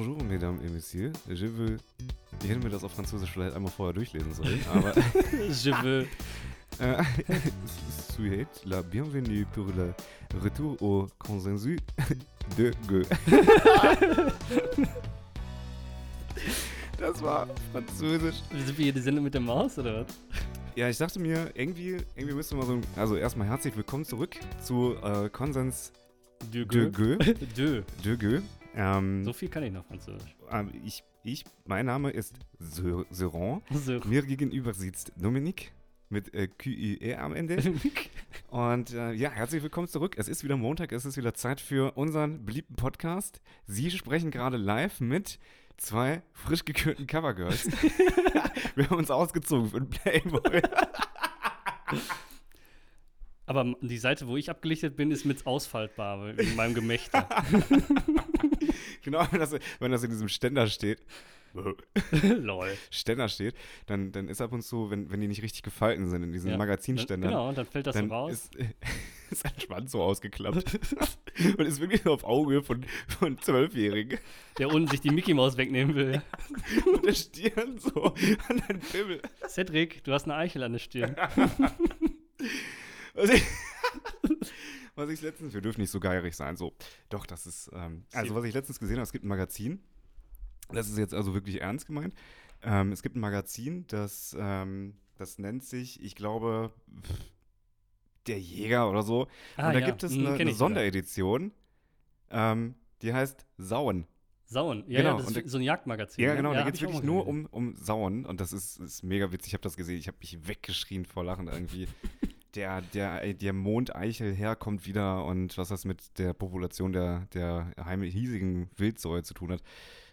Bonjour, mesdames et messieurs. Je veux. Ich hätte mir das auf Französisch vielleicht einmal vorher durchlesen sollen, aber. Je veux. Souhaite la bienvenue pour le retour au consensus de Go. Das war Französisch. Sind wir hier die Sendung mit der Maus oder was? Ja, ich dachte mir, irgendwie, irgendwie müssen wir so. ein- Also, erstmal herzlich willkommen zurück zu äh, Konsens De de Go. De. De Go. Ähm, So viel kann ich noch Französisch. ähm, ich, ich, mein Name ist Ser- Seron. Mir gegenüber sitzt Dominik mit äh, QIE am Ende. Und äh, ja, herzlich willkommen zurück. Es ist wieder Montag, es ist wieder Zeit für unseren beliebten Podcast. Sie sprechen gerade live mit zwei frisch gekürten Covergirls. Wir haben uns ausgezogen für den Playboy. Aber die Seite, wo ich abgelichtet bin, ist mit ausfaltbar wegen meinem Gemächter. genau, wenn das, wenn das in diesem Ständer steht. Lol. Ständer steht, dann, dann ist ab und zu, wenn, wenn die nicht richtig gefalten sind in diesen Ja. Magazinständern, Genau, und dann fällt das dann so raus. Ist, ist ein Schwanz so ausgeklappt. und ist wirklich so auf Auge von, von Zwölfjährigen. der unten sich die Mickey Maus wegnehmen will. Und der Stirn so an den Pimmel. Cedric, du hast eine Eichel an der Stirn. Was ich, was ich letztens, wir dürfen nicht so geierig sein, so. Doch, das ist, ähm, also was ich letztens gesehen habe, es gibt ein Magazin, das ist jetzt also wirklich ernst gemeint. Ähm, es gibt ein Magazin, das, ähm, das nennt sich, ich glaube, der Jäger oder so. Ah, Und da ja. gibt es Hm, eine, eine. Sonderedition, ähm, die heißt Sauen. Sauen. Ja, Genau, ja, das ist da- so ein Jagdmagazin. Ja, ne? genau, da hab geht es wirklich nur um, um Sauen und das ist, ist mega witzig. Ich habe das gesehen, ich habe mich weggeschrien vor Lachen irgendwie. der, der, der Mondeichel herkommt wieder und was das mit der Population der, der heim- hiesigen Wildsäue zu tun hat.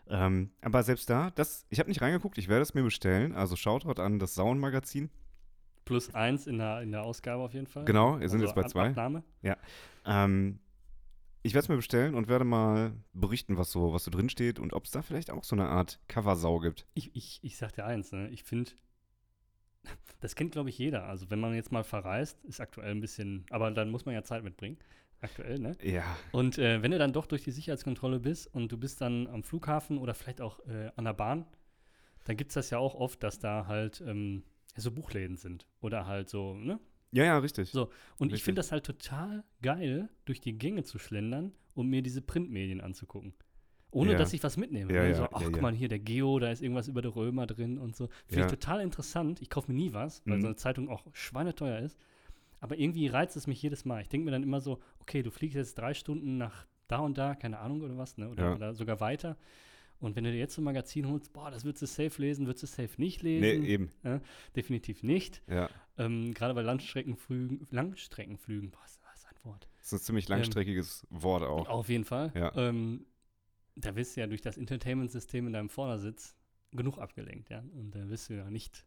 Ähm, aber selbst da, das, ich habe nicht reingeguckt, ich werde es mir bestellen. Also Shoutout an das Sauen-Magazin. Plus eins in der, in der Ausgabe auf jeden Fall. Genau, wir sind Also jetzt bei zwei. Abnahme. Ähm, ich werde es mir bestellen und werde mal berichten, was so, was so drin steht und ob es da vielleicht auch so eine Art Coversau gibt. Ich, ich, ich sag dir eins, ne? ich finde, das kennt, glaube ich, jeder. Also, wenn man jetzt mal verreist, ist aktuell ein bisschen, aber dann muss man ja Zeit mitbringen. Aktuell, ne? Ja, Und äh, wenn du dann doch durch die Sicherheitskontrolle bist und du bist dann am Flughafen oder vielleicht auch äh, an der Bahn, dann gibt es das ja auch oft, dass da halt ähm, so Buchläden sind. Oder halt so, ne? ja, ja, richtig. So, Und ich Richtig. finde das halt total geil, durch die Gänge zu schlendern und mir diese Printmedien anzugucken. Ohne Ja. dass ich was mitnehme. Ja, ne? so, ach, guck mal, hier der Geo, da ist irgendwas über die Römer drin und so. Finde ich total interessant. Ich kaufe mir nie was, weil Mhm. so eine Zeitung auch schweineteuer ist. Aber irgendwie reizt es mich jedes Mal. Ich denke mir dann immer so, okay, du fliegst jetzt drei Stunden nach da und da, keine Ahnung oder was, ne? Oder, oder sogar weiter. Und wenn du dir jetzt so ein Magazin holst, boah, das würdest du safe lesen, würdest du safe nicht Nee, lesen. eben. Definitiv nicht. Ja. Ähm, Gerade bei Langstreckenflügen, Langstreckenflügen, boah, ist das ein Wort. Das ist ein ziemlich langstreckiges Wort auch. Auf jeden Fall. Ja. Ähm, da wirst du ja durch das Entertainment-System in deinem Vordersitz genug abgelenkt, ja. Und da wirst du ja nicht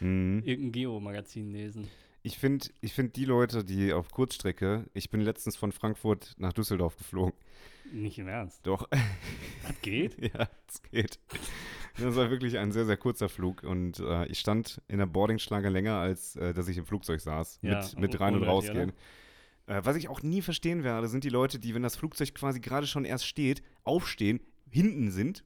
Mhm. irgendein Geo-Magazin lesen. Ich finde ich find die Leute, die auf Kurzstrecke, ich bin letztens von Frankfurt nach Düsseldorf geflogen. Nicht im Ernst. Doch, Das geht? ja, es geht. Das war wirklich ein sehr, sehr kurzer Flug und äh, ich stand in der Boardingschlange länger, als äh, dass ich im Flugzeug saß. Ja, mit, mit rein und rausgehen. Äh, was ich auch nie verstehen werde, sind die Leute, die, wenn das Flugzeug quasi gerade schon erst steht, aufstehen, hinten sind,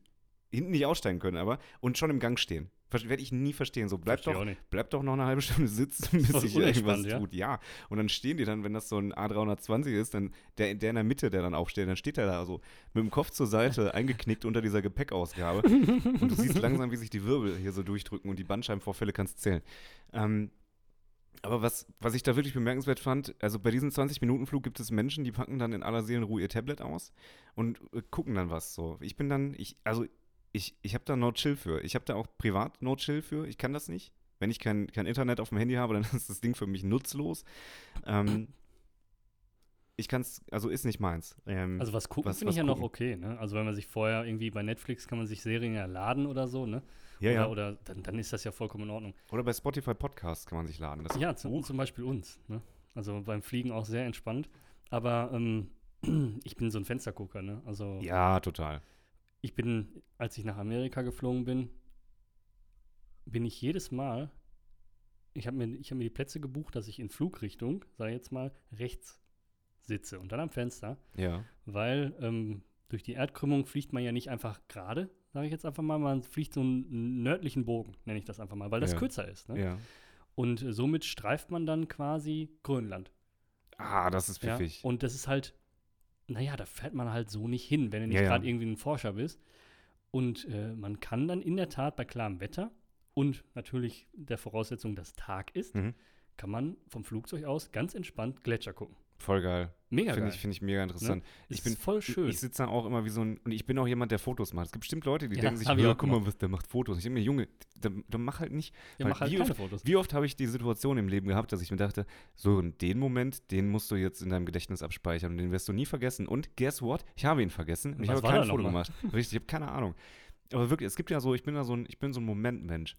hinten nicht aussteigen können, aber und schon im Gang stehen. Werde ich nie verstehen. So, bleib Versteh doch, bleib doch noch eine halbe Stunde sitzen, bis sich irgendwas ja? tut. Ja. Und dann stehen die dann, wenn das so ein A320 ist, dann der, der in der Mitte, der dann aufsteht, dann steht er da so mit dem Kopf zur Seite, eingeknickt unter dieser Gepäckausgabe. und du siehst langsam, wie sich die Wirbel hier so durchdrücken und die Bandscheibenvorfälle kannst zählen. Ähm, aber was, was ich da wirklich bemerkenswert fand, also bei diesem 20-Minuten-Flug gibt es Menschen, die packen dann in aller Seelenruhe ihr Tablet aus und äh, gucken dann was so. Ich bin dann, ich, also ich, ich habe da No Chill für. Ich habe da auch privat No Chill für. Ich kann das nicht. Wenn ich kein, kein Internet auf dem Handy habe, dann ist das Ding für mich nutzlos. Ähm, ich kann es, also ist nicht meins. Ähm, Also was gucken finde ich ja noch okay, ne? Also wenn man sich vorher irgendwie bei Netflix kann man sich Serien ja laden oder so, ne? ja, oder ja. oder dann, dann ist das ja vollkommen in Ordnung. Oder bei Spotify Podcasts kann man sich laden. Das Ja, zum, zum Beispiel uns, ne? Also beim Fliegen auch sehr entspannt. Aber ähm, ich bin so ein Fenstergucker, ne? Also ja, total. ich bin, als ich nach Amerika geflogen bin, bin ich jedes Mal, ich habe mir, ich hab mir die Plätze gebucht, dass ich in Flugrichtung, sag ich jetzt mal, rechts sitze und dann am Fenster, Ja. weil ähm, durch die Erdkrümmung fliegt man ja nicht einfach gerade, sage ich jetzt einfach mal, man fliegt so einen nördlichen Bogen, nenne ich das einfach mal, weil das Ja. kürzer ist. Ne? Ja. Und äh, somit streift man dann quasi Grönland. Ah, das ist Ja? pfiffig. Und das ist halt, naja, da fährt man halt so nicht hin, wenn du nicht Ja, ja. gerade irgendwie ein Forscher bist. Und äh, man kann dann in der Tat bei klarem Wetter und natürlich der Voraussetzung, dass Tag ist, Mhm. kann man vom Flugzeug aus ganz entspannt Gletscher gucken. Voll geil. Mega Finde geil. ich, find ich mega interessant. Ist ich bin voll Ich, schön. ich sitze da auch immer wie so ein. Und ich bin auch jemand, der Fotos macht. Es gibt bestimmt Leute, die Ja, denken sich, ich "Ja, guck mal, was der macht Fotos. Ich denke mir, Junge, dann, dann mach halt nicht. ja, mach halt wie oft- Fotos. Wie oft habe ich die Situation im Leben gehabt, dass ich mir dachte, so, und den Moment, den musst du jetzt in deinem Gedächtnis abspeichern und den wirst du nie vergessen. Und guess what? Ich habe ihn vergessen und ich Was habe war kein Foto gemacht. Richtig, ich habe keine Ahnung. Aber wirklich, es gibt ja so, ich bin da so ein, ich bin so ein Momentmensch.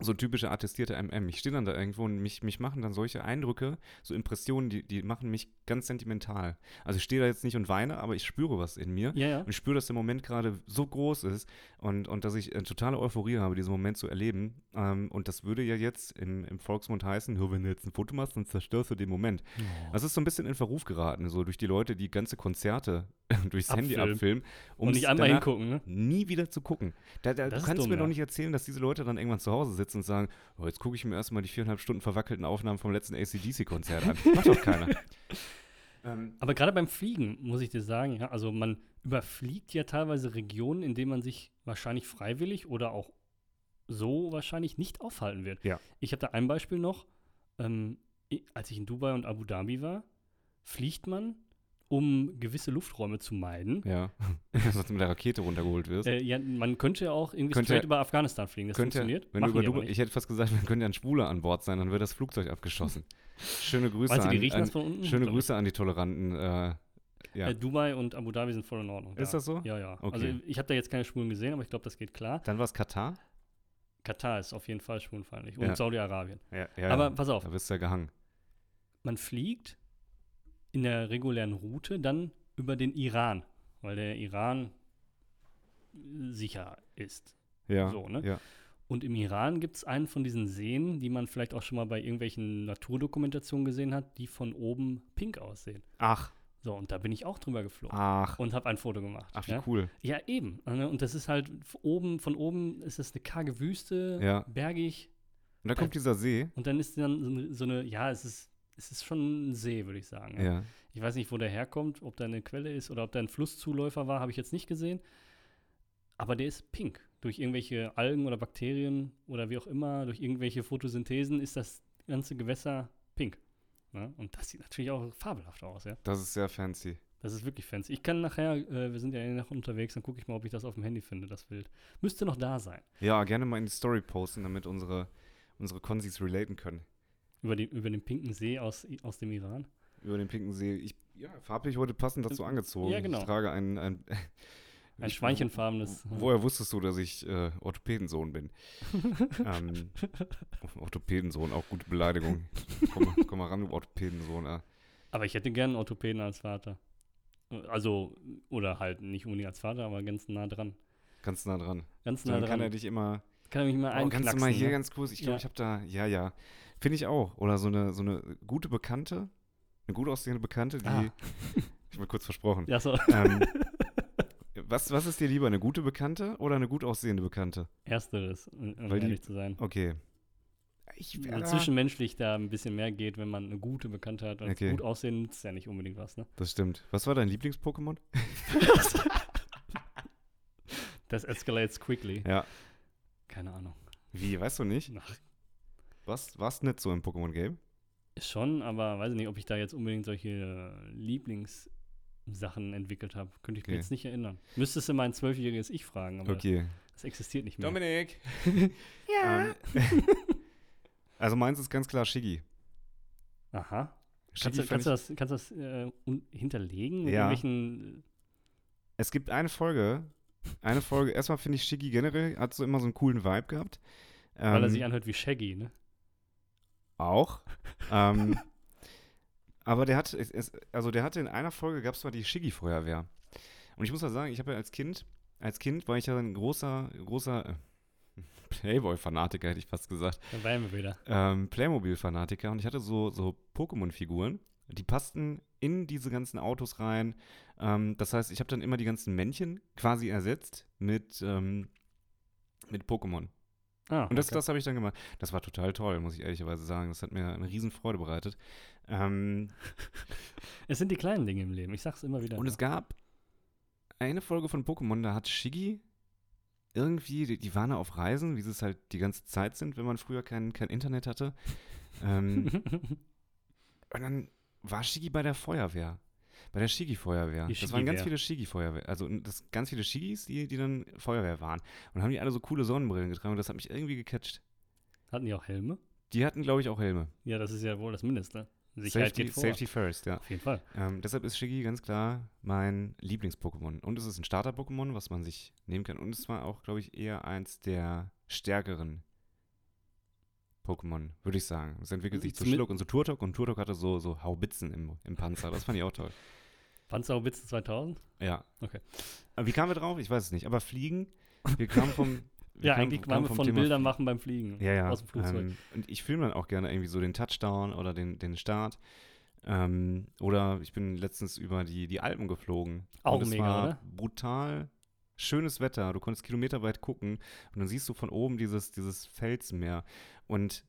So ein typischer attestierter MM. Ich stehe dann da irgendwo und mich, mich machen dann solche Eindrücke, so Impressionen, die, die machen mich ganz sentimental. Also ich stehe da jetzt nicht und weine, aber ich spüre was in mir. Ja, ja. Und ich spüre, dass der Moment gerade so groß ist und, und dass ich äh, totale Euphorie habe, diesen Moment zu erleben. Ähm, und das würde ja jetzt im, im Volksmund heißen, nur wenn du jetzt ein Foto machst, dann zerstörst du den Moment. Das ist so ein bisschen in Verruf geraten, so durch die Leute, die ganze Konzerte durchs Handy Abfilmen. abfilmen, um und nicht einmal hingucken, ne? nie wieder zu gucken. Da, da, du kannst dumm, mir doch ja. nicht erzählen, dass diese Leute dann irgendwann zu Hause sitzen und sagen, oh, jetzt gucke ich mir erstmal die viereinhalb Stunden verwackelten Aufnahmen vom letzten ACDC-Konzert an. Macht doch keiner. ähm, Aber gerade beim Fliegen, muss ich dir sagen, ja, also man überfliegt ja teilweise Regionen, in denen man sich wahrscheinlich freiwillig oder auch so wahrscheinlich nicht aufhalten wird. Ja. Ich habe da ein Beispiel noch. Ähm, als ich in Dubai und Abu Dhabi war, fliegt man, um gewisse Lufträume zu meiden. ja, dass du mit der Rakete runtergeholt wirst. Äh, ja, man könnte ja auch irgendwie Könnte- straight über Afghanistan fliegen. Das könnte, funktioniert. wenn du über nicht. ich hätte fast gesagt, man könnte ein Schwuler an Bord sein, dann wird das Flugzeug abgeschossen. Schöne Grüße, du, an, an, unten? schöne. Grüße an die Toleranten. Äh, ja. Äh, Dubai und Abu Dhabi sind voll in Ordnung. Ist da. das so? Ja, ja. Okay. Also ich habe da jetzt keine Schwulen gesehen, aber ich glaube, das geht klar. Dann war es Katar. Katar ist auf jeden Fall schwulenfeindlich. Und Ja. Saudi-Arabien. Ja, ja, Aber ja. pass auf, Da bist du ja gehangen. man fliegt in der regulären Route dann über den Iran, weil der Iran sicher ist. Ja, So, ne? ja. Und im Iran gibt es einen von diesen Seen, die man vielleicht auch schon mal bei irgendwelchen Naturdokumentationen gesehen hat, die von oben pink aussehen. Ach, So, und da bin ich auch drüber geflogen ach, und habe ein Foto gemacht. ach, wie ja? cool. ja, eben. ne? Und das ist halt oben, von oben ist es eine karge Wüste, Ja. bergig. Und da kommt dieser See. Und dann ist dann so eine, so eine ja, es ist, es ist schon ein See, würde ich sagen. Ja. Ich weiß nicht, wo der herkommt, ob da eine Quelle ist oder ob da ein Flusszuläufer war, habe ich jetzt nicht gesehen. Aber der ist pink. Durch irgendwelche Algen oder Bakterien oder wie auch immer, durch irgendwelche Photosynthesen ist das ganze Gewässer pink. Ne? Und das sieht natürlich auch fabelhaft aus, ja. Das ist sehr fancy. Das ist wirklich fancy. Ich kann nachher, äh, wir sind ja noch unterwegs, dann gucke ich mal, ob ich das auf dem Handy finde, das Bild. Müsste noch da sein. Ja, gerne mal in die Story posten, damit unsere, unsere Konsis relaten können. Über, die, über den pinken See aus, aus dem Iran. Über den pinken See. Ich, ja, farblich heute passend dazu angezogen. Ja, genau. Ich trage ein, ein, Ein schweinchenfarbenes. Woher wusstest du, dass ich äh, Orthopädensohn bin? ähm, Orthopädensohn, auch gute Beleidigung. Komm, mal- komm mal ran, du Orthopädensohn. Äh. Aber ich hätte gern einen Orthopäden als Vater. Also, oder halt nicht unbedingt als Vater, aber ganz nah dran. Ganz nah dran. Ganz nah Dann dran. kann er dich immer. kann er mich mal Oh, kannst du mal hier ne? ganz kurz? Ich glaube, Ja. ich habe da. Ja, ja. Finde ich auch. Oder so eine, so eine gute Bekannte. Eine gut aussehende Bekannte, die. Ah. Ich habe kurz versprochen. Ja, so. ähm, was, was ist dir lieber, eine gute Bekannte oder eine gut aussehende Bekannte? Ersteres, um Weil die- ehrlich zu sein. Okay. Ich wär- zwischenmenschlich da ein bisschen mehr geht, wenn man eine gute Bekannte hat. Und Okay. gut aussehen nützt ja nicht unbedingt was, ne? Das stimmt. Was war dein Lieblings-Pokémon? Das escalates quickly. Ja. Keine Ahnung. Wie, weißt du nicht? Ach, Was war's nicht so im Pokémon-Game? schon, aber weiß ich nicht, ob ich da jetzt unbedingt solche äh, Lieblingssachen entwickelt habe. Könnte ich mir Okay. jetzt nicht erinnern. Müsstest du mein zwölfjähriges Ich fragen, aber Okay. das existiert nicht mehr. Dominik! ja. Ähm, also meins ist ganz klar Shiggy. Aha. Shiggy Kannst du, kannst du das, kannst du das äh, hinterlegen? Ja. irgendwelchen. es gibt eine Folge, eine Folge, erstmal finde ich Shiggy generell, hat so immer so einen coolen Vibe gehabt. Weil er Ähm, sich anhört wie Shaggy, ne? Auch. ähm, aber der hat, es, also der hatte in einer Folge gab es mal die Shiggy-Feuerwehr. Und ich muss mal sagen, ich habe ja als Kind, als Kind war ich ja ein großer, großer äh, Playboy-Fanatiker, hätte ich fast gesagt. Da wir wieder. Ähm, Playmobil-Fanatiker und ich hatte so, so Pokémon-Figuren Die passten in diese ganzen Autos rein. Ähm, das heißt, ich habe dann immer die ganzen Männchen quasi ersetzt mit, ähm, mit Pokémon. Ah, Und das, okay. das habe ich dann gemacht. Das war total toll, muss ich ehrlicherweise sagen. Das hat mir eine riesen Freude bereitet. Ähm, Es sind die kleinen Dinge im Leben. Ich sag's immer wieder. und es gab eine Folge von Pokémon, da hat Shiggy irgendwie, die, die waren auf Reisen, wie sie es halt die ganze Zeit sind, wenn man früher kein, kein Internet hatte. Ähm, und dann war Shiggy bei der Feuerwehr. Bei der Shiggy-Feuerwehr. Die Das waren ganz viele Shiggy-Feuerwehr. Also das, ganz viele Shigis, die, die dann Feuerwehr waren. Und haben die alle so coole Sonnenbrillen getragen und das hat mich irgendwie gecatcht. Hatten die auch Helme? Die hatten, glaube ich, auch Helme. Ja, das ist ja wohl das Mindeste. Sicherheit Safety, geht vor. Safety first, ja. Auf jeden Fall. Ähm, deshalb ist Shiggy ganz klar mein Lieblings-Pokémon. Und es ist ein Starter-Pokémon, was man sich nehmen kann. Und es war auch, glaube ich, eher eins der stärkeren Pokémon, würde ich sagen. Es entwickelt sich zu Schluck und zu Turtok und Turtok hatte so, so Haubitzen im, im Panzer. Das fand ich auch toll. Panzerhaubitze 2000? Ja. Okay. Aber wie kamen wir drauf? Ich weiß es nicht. Aber Fliegen, wir kamen vom. wir Ja, kamen- eigentlich kamen waren wir vom von Thema Bildern machen beim Fliegen. Ja, ja. Aus dem Flugzeug. Ähm, und ich filme dann auch gerne irgendwie so den Touchdown oder den, den Start. Ähm, oder ich bin letztens über die, die Alpen geflogen. Auch und mega, war oder? brutal schönes Wetter. Du konntest kilometerweit gucken und dann siehst du von oben dieses, dieses Felsmeer. Und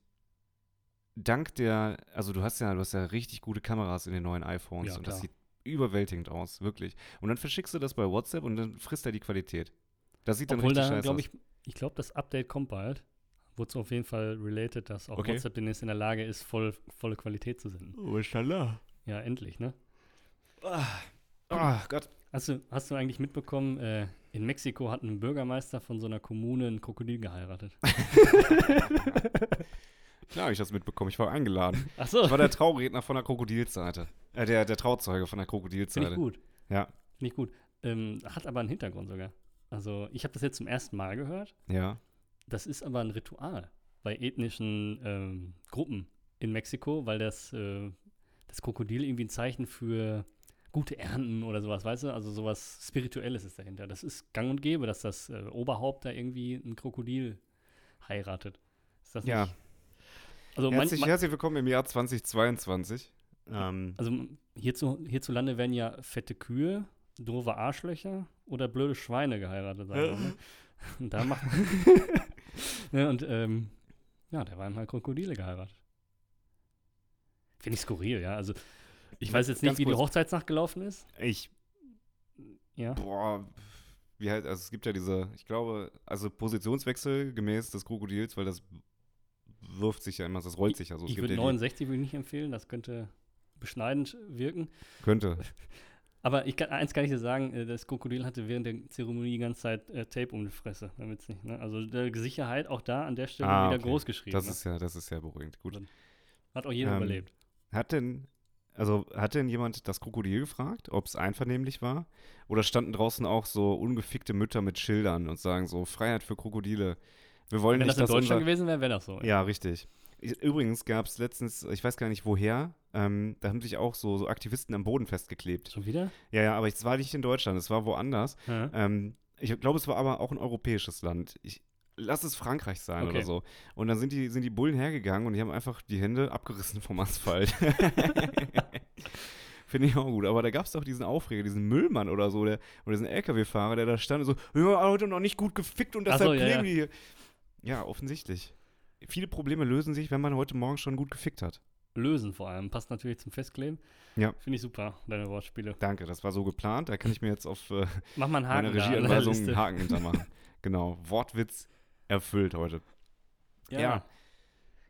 dank der, also du hast ja, du hast ja richtig gute Kameras in den neuen iPhones Ja, und das sieht überwältigend aus, wirklich. Und dann verschickst du das bei WhatsApp und dann frisst er die Qualität. Das sieht dann Obwohl richtig da, scheiße aus. ich, ich glaube, das Update kommt bald. Wurde auf jeden Fall related, dass auch Okay. WhatsApp demnächst in der Lage ist, voll, volle Qualität zu senden. Oh, inshallah. Ja, endlich, ne? Oh Gott. Hast du, hast du eigentlich mitbekommen, äh, in Mexiko hat ein Bürgermeister von so einer Kommune ein Krokodil geheiratet? Klar, habe ich das mitbekommen. Ich war eingeladen. Ach so, Ich war der Trauredner von der Krokodilseite. Äh, der, der Trauzeuge von der finde ich Krokodilseite. gut. Ja, Finde ich gut. Ähm, hat aber einen Hintergrund sogar. Also, ich habe das jetzt zum ersten Mal gehört. ja. Das ist aber ein Ritual bei ethnischen ähm, Gruppen in Mexiko, weil das, äh, das Krokodil irgendwie ein Zeichen für gute Ernten oder sowas, weißt du? Also sowas Spirituelles ist dahinter. Das ist gang und gäbe, dass das äh, Oberhaupt da irgendwie ein Krokodil heiratet. Ist das Ja. nicht? Also, Herzlich, man, herzlich willkommen im Jahr 2022. Ähm, also hierzu, hierzulande werden ja fette Kühe, doofe Arschlöcher oder blöde Schweine geheiratet. Wir, ne? Und da macht ja, und ähm, ja, da waren halt Krokodile geheiratet. Finde ich skurril, ja. Also ich weiß jetzt nicht, wie die kurz. Hochzeitsnacht gelaufen ist. ich, Ja. boah, wie halt, also es gibt ja diese, ich glaube, also Positionswechsel gemäß des Krokodils, weil das wirft sich ja immer, das rollt sich ja so. Es ich würde ja die- 69 würde ich nicht empfehlen, das könnte beschneidend wirken. Könnte. Aber ich kann, eins kann ich dir sagen, äh, das Krokodil hatte während der Zeremonie die ganze Zeit äh, Tape um die Fresse, damit es nicht, ne? Also der Sicherheit auch da an der Stelle Ah, wieder okay. groß geschrieben. Das ne? ist ja, das ist ja beruhigend. Gut. Hat auch jeder ähm, überlebt. Hat denn, also hat denn jemand das Krokodil gefragt, ob es einvernehmlich war? Oder standen draußen auch so ungefickte Mütter mit Schildern und sagen so, Freiheit für Krokodile. Wir wollen Wenn nicht, das in Deutschland gewesen wäre, wäre das so. Ja, richtig. Ich- Übrigens gab es letztens, ich weiß gar nicht woher, ähm, da haben sich auch so, so Aktivisten am Boden festgeklebt. Schon wieder? Ja, ja, aber es war nicht in Deutschland, es war woanders. Ja. Ähm, ich glaube, es war aber auch ein europäisches Land. Ich lass es Frankreich sein Okay. oder so. Und dann sind die, sind die Bullen hergegangen und die haben einfach die Hände abgerissen vom Asphalt. Finde ich auch gut. Aber da gab es doch diesen Aufreger, diesen Müllmann oder so, der, oder diesen LKW-Fahrer, der da stand und so, ja, heute noch nicht gut gefickt und deshalb so, ja, kleben ja. die hier. Ja, offensichtlich. Viele Probleme lösen sich, wenn man heute Morgen schon gut gefickt hat. Lösen vor allem. Passt natürlich zum Festkleben. Ja. Finde ich super, deine Wortspiele. Danke, das war so geplant. Da kann ich mir jetzt auf äh, Mach mal einen Haken meine Regieanweisung einen Haken hintermachen. genau, Wortwitz erfüllt heute. Ja. Ja.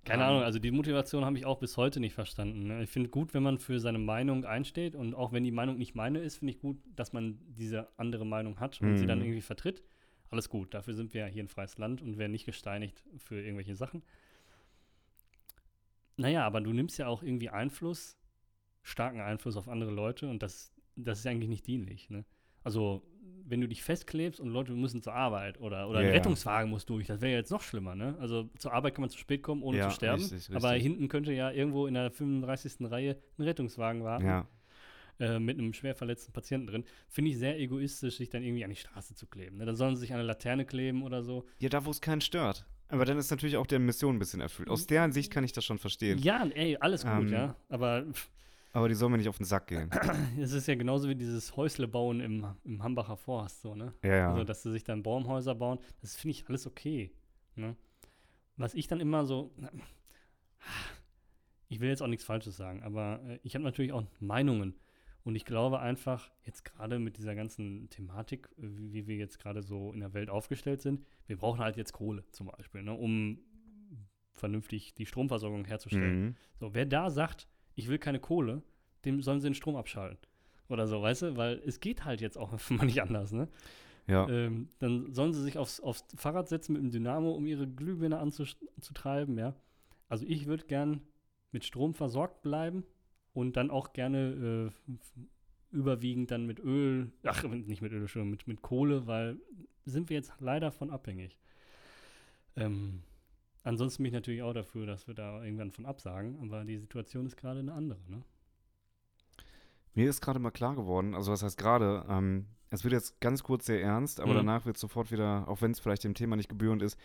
Keine Ähm, Ahnung, also die Motivation habe ich auch bis heute nicht verstanden. ne? Ich finde gut, wenn man für seine Meinung einsteht und auch wenn die Meinung nicht meine ist, finde ich gut, dass man diese andere Meinung hat und sie dann Mhm. irgendwie vertritt. Alles gut, dafür sind wir ja hier ein freies Land und werden nicht gesteinigt für irgendwelche Sachen. Naja, aber du nimmst ja auch irgendwie Einfluss, starken Einfluss auf andere Leute und das, das ist eigentlich nicht dienlich. Ne? Also, wenn du dich festklebst und Leute müssen zur Arbeit oder, oder Ja, ein. Rettungswagen muss durch, das wäre ja jetzt noch schlimmer. Ne? Also, zur Arbeit kann man zu spät kommen, ohne Ja, zu sterben. richtig, Aber richtig. hinten könnte ja irgendwo in der 35. Reihe ein Rettungswagen warten Ja, äh, mit einem schwer verletzten Patienten drin. Finde ich sehr egoistisch, sich dann irgendwie an die Straße zu kleben. Ne? Dann sollen sie sich an eine Laterne kleben oder so. ja da, wo es keinen stört. Aber dann ist natürlich auch der Mission ein bisschen erfüllt. Aus deren Sicht kann ich das schon verstehen. Ja, ey, alles gut, Ähm, ja. Aber pff, Aber die sollen mir nicht auf den Sack gehen. Es ist ja genauso wie dieses Häusle bauen im, im Hambacher Forst, so, ne? Ja, ja. Also, dass sie sich dann Baumhäuser bauen, das finde ich alles okay. Ne? Was ich dann immer so, ich will jetzt auch nichts Falsches sagen, aber äh, ich habe natürlich auch Meinungen. Und ich glaube einfach, jetzt gerade mit dieser ganzen Thematik, wie, wie wir jetzt gerade so in der Welt aufgestellt sind, wir brauchen halt jetzt Kohle zum Beispiel, ne, um vernünftig die Stromversorgung herzustellen. Mhm. So, wer da sagt, ich will keine Kohle, dem sollen sie den Strom abschalten. Oder so, weißt du? Weil es geht halt jetzt auch mal nicht anders, ne? Ja. Ähm, dann sollen sie sich aufs, aufs Fahrrad setzen mit dem Dynamo, um ihre Glühbirne anzutreiben, ja. Also ich würde gern mit Strom versorgt bleiben und dann auch gerne äh, überwiegend dann mit Öl, ach, nicht mit Öl, Entschuldigung, mit, mit Kohle, weil sind wir jetzt leider von abhängig. Ähm, ansonsten bin ich natürlich auch dafür, dass wir da irgendwann von absagen, aber die Situation ist gerade eine andere, ne? Mir ist gerade mal klar geworden, also was heißt gerade, ähm, es wird jetzt ganz kurz sehr ernst, aber Mhm. danach wird sofort wieder, auch wenn es vielleicht dem Thema nicht gebührend ist,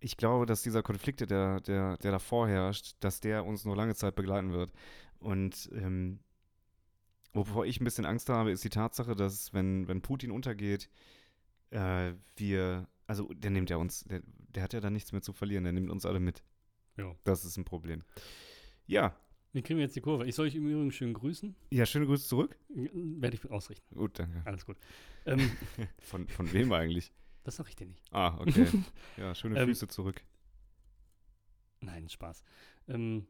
ich glaube, dass dieser Konflikt, der, der, der da vorherrscht, dass der uns noch lange Zeit begleiten wird. Und ähm, wovor ich ein bisschen Angst habe, ist die Tatsache, dass wenn, wenn Putin untergeht, äh, wir, also der nimmt ja uns, der, der hat ja dann nichts mehr zu verlieren, der nimmt uns alle mit. Ja. Das ist ein Problem. Ja, Wie kriegen wir jetzt die Kurve? Ich soll euch im Übrigen schön grüßen. ja, schöne Grüße zurück. Werde ich ausrichten. Gut, danke. Alles gut. Ähm, Von, von wem eigentlich? das sag ich dir nicht. Ah, okay. Ja, schöne Ähm, Füße zurück. Nein, Spaß. Ähm,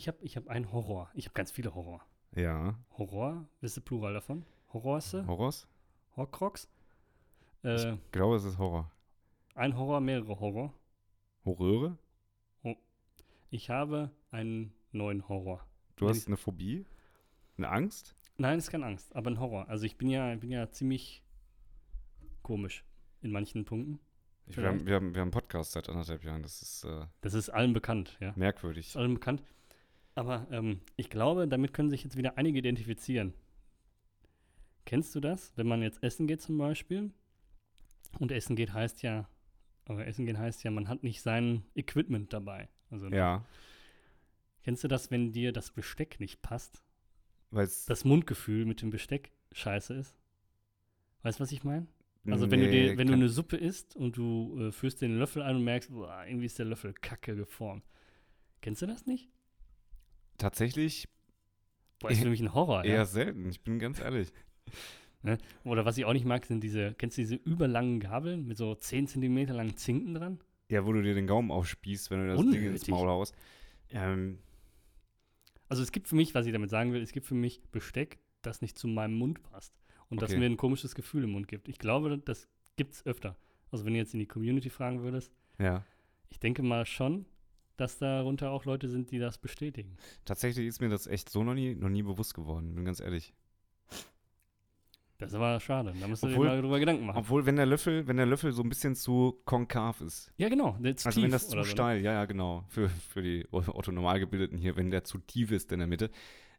ich habe ich hab einen Horror. Ich habe ganz viele Horror. Ja. Horror, wisst ihr Plural davon? Horrorse? Horrors? Horcrux? Äh, Ich glaube, es ist Horror. ein Horror, mehrere Horror. Horröre? Ich habe einen neuen Horror. Du hast eine Phobie? Eine Angst? Nein, ist keine Angst, aber ein Horror. Also ich bin ja, bin ja ziemlich komisch in manchen Punkten. Ich, wir, haben, wir, haben, wir haben einen Podcast seit anderthalb Jahren. Das ist äh, Das ist allen bekannt, ja. merkwürdig. Ist allen bekannt. Aber ähm, ich glaube, damit können sich jetzt wieder einige identifizieren. Kennst du das, wenn man jetzt essen geht zum Beispiel? Und essen geht heißt ja, aber essen gehen heißt ja, man hat nicht sein Equipment dabei. Also Ja. kennst du das, wenn dir das Besteck nicht passt? Weil es. Das Mundgefühl mit dem Besteck scheiße ist? Weißt du, was ich meine? Also wenn du dir, wenn du eine Suppe isst und du äh, führst den Löffel ein und merkst, boah, irgendwie ist der Löffel kacke geformt. Kennst du das nicht? Tatsächlich Boah, ist für mich ein Horror. eher Ja? selten, ich bin ganz ehrlich. Oder was ich auch nicht mag, sind diese, kennst du diese überlangen Gabeln mit so 10 Zentimeter langen Zinken dran? Ja, wo du dir den Gaumen aufspießt, wenn du das Ding ins Unnötig. Maul haust. Ähm, Also es gibt für mich, was ich damit sagen will, es gibt für mich Besteck, das nicht zu meinem Mund passt. Und das Okay. mir ein komisches Gefühl im Mund gibt. Ich glaube, das gibt es öfter. Also wenn du jetzt in die Community fragen würdest, ja. ich denke mal schon, dass darunter auch Leute sind, die das bestätigen. Tatsächlich ist mir das echt so noch nie, noch nie bewusst geworden, bin ganz ehrlich. Das ist aber schade. Da musst du Obwohl- dir mal drüber Gedanken machen. Obwohl, wenn der Löffel, wenn der Löffel so ein bisschen zu konkav ist. ja, genau. Also tief wenn das zu so, ne? steil, ja, ja, genau. Für, für die Otto Normalgebildeten hier, wenn der zu tief ist in der Mitte.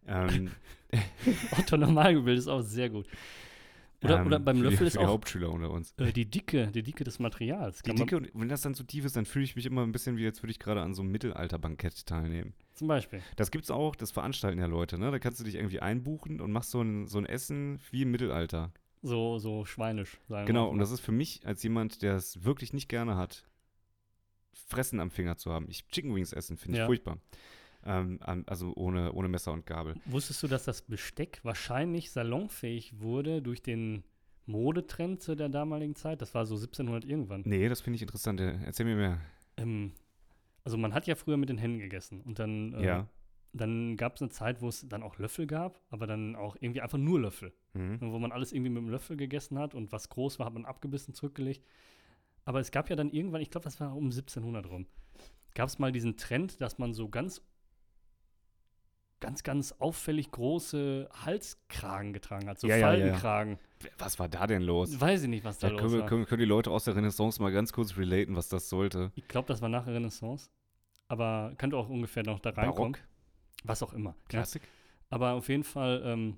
Ähm, Otto Normalgebild ist auch sehr gut. Oder, ähm, oder beim Löffel die, ist für die auch Hauptschüler unter uns. äh, die Dicke, die Dicke des Materials. Die Kann man- Dicke, und wenn das dann zu tief ist, dann fühle ich mich immer ein bisschen wie, als würde ich gerade an so einem Mittelalterbankett teilnehmen. Zum Beispiel. Das gibt's auch, das veranstalten ja Leute, ne? Da kannst du dich irgendwie einbuchen und machst so ein, so ein Essen wie im Mittelalter. So, so schweinisch, sagen Genau, und mal. das ist für mich, als jemand, der es wirklich nicht gerne hat, Fressen am Finger zu haben. Ich Chicken Wings essen, finde ich Ja. furchtbar. Ähm, also ohne, ohne Messer und Gabel. Wusstest du, dass das Besteck wahrscheinlich salonfähig wurde durch den Modetrend zu der damaligen Zeit? Das war so 1700 irgendwann. Nee, das finde ich interessant. Äh, Erzähl mir mehr. Ähm, also man hat ja früher mit den Händen gegessen und dann, äh, Ja. dann gab es eine Zeit, wo es dann auch Löffel gab, aber dann auch irgendwie einfach nur Löffel. Mhm. wo man alles irgendwie mit dem Löffel gegessen hat und was groß war, hat man abgebissen zurückgelegt. Aber es gab ja dann irgendwann, ich glaube, das war um 1700 rum, gab es mal diesen Trend, dass man so ganz, ganz, ganz auffällig große Halskragen getragen hat, so Ja, ja, ja, ja. Faltenkragen. Was war da denn los? Weiß ich nicht, was da los können, war. können, können die Leute aus der Renaissance mal ganz kurz relaten, was das sollte. Ich glaube, das war nach der Renaissance. Aber könnte auch ungefähr noch da reinkommen. Barock? Was auch immer. Ja. Klassik? Aber auf jeden Fall, ähm,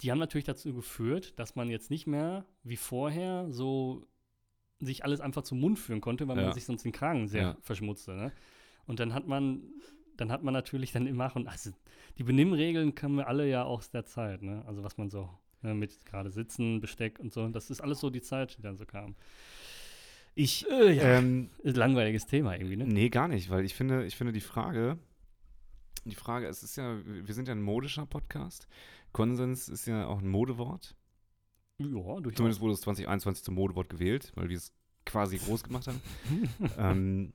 die haben natürlich dazu geführt, dass man jetzt nicht mehr wie vorher so sich alles einfach zum Mund führen konnte, weil man sich sonst den Kragen sehr verschmutzte. Ne? Und dann hat man dann hat man natürlich dann immer und also die Benimmregeln kennen wir alle ja aus der Zeit, ne? Also was man so ne, mit gerade Sitzen, Besteck und so, das ist alles so die Zeit, die dann so kam. Ich, Äh, ja. ähm, Ist ein langweiliges Thema irgendwie, ne? nee, gar nicht, weil ich finde, ich finde die Frage, die Frage, es ist ja, wir sind ja ein modischer Podcast. Konsens ist ja auch ein Modewort. Ja, durchaus. Zumindest wurde es 2021 zum Modewort gewählt, weil wir es quasi groß gemacht haben. ähm,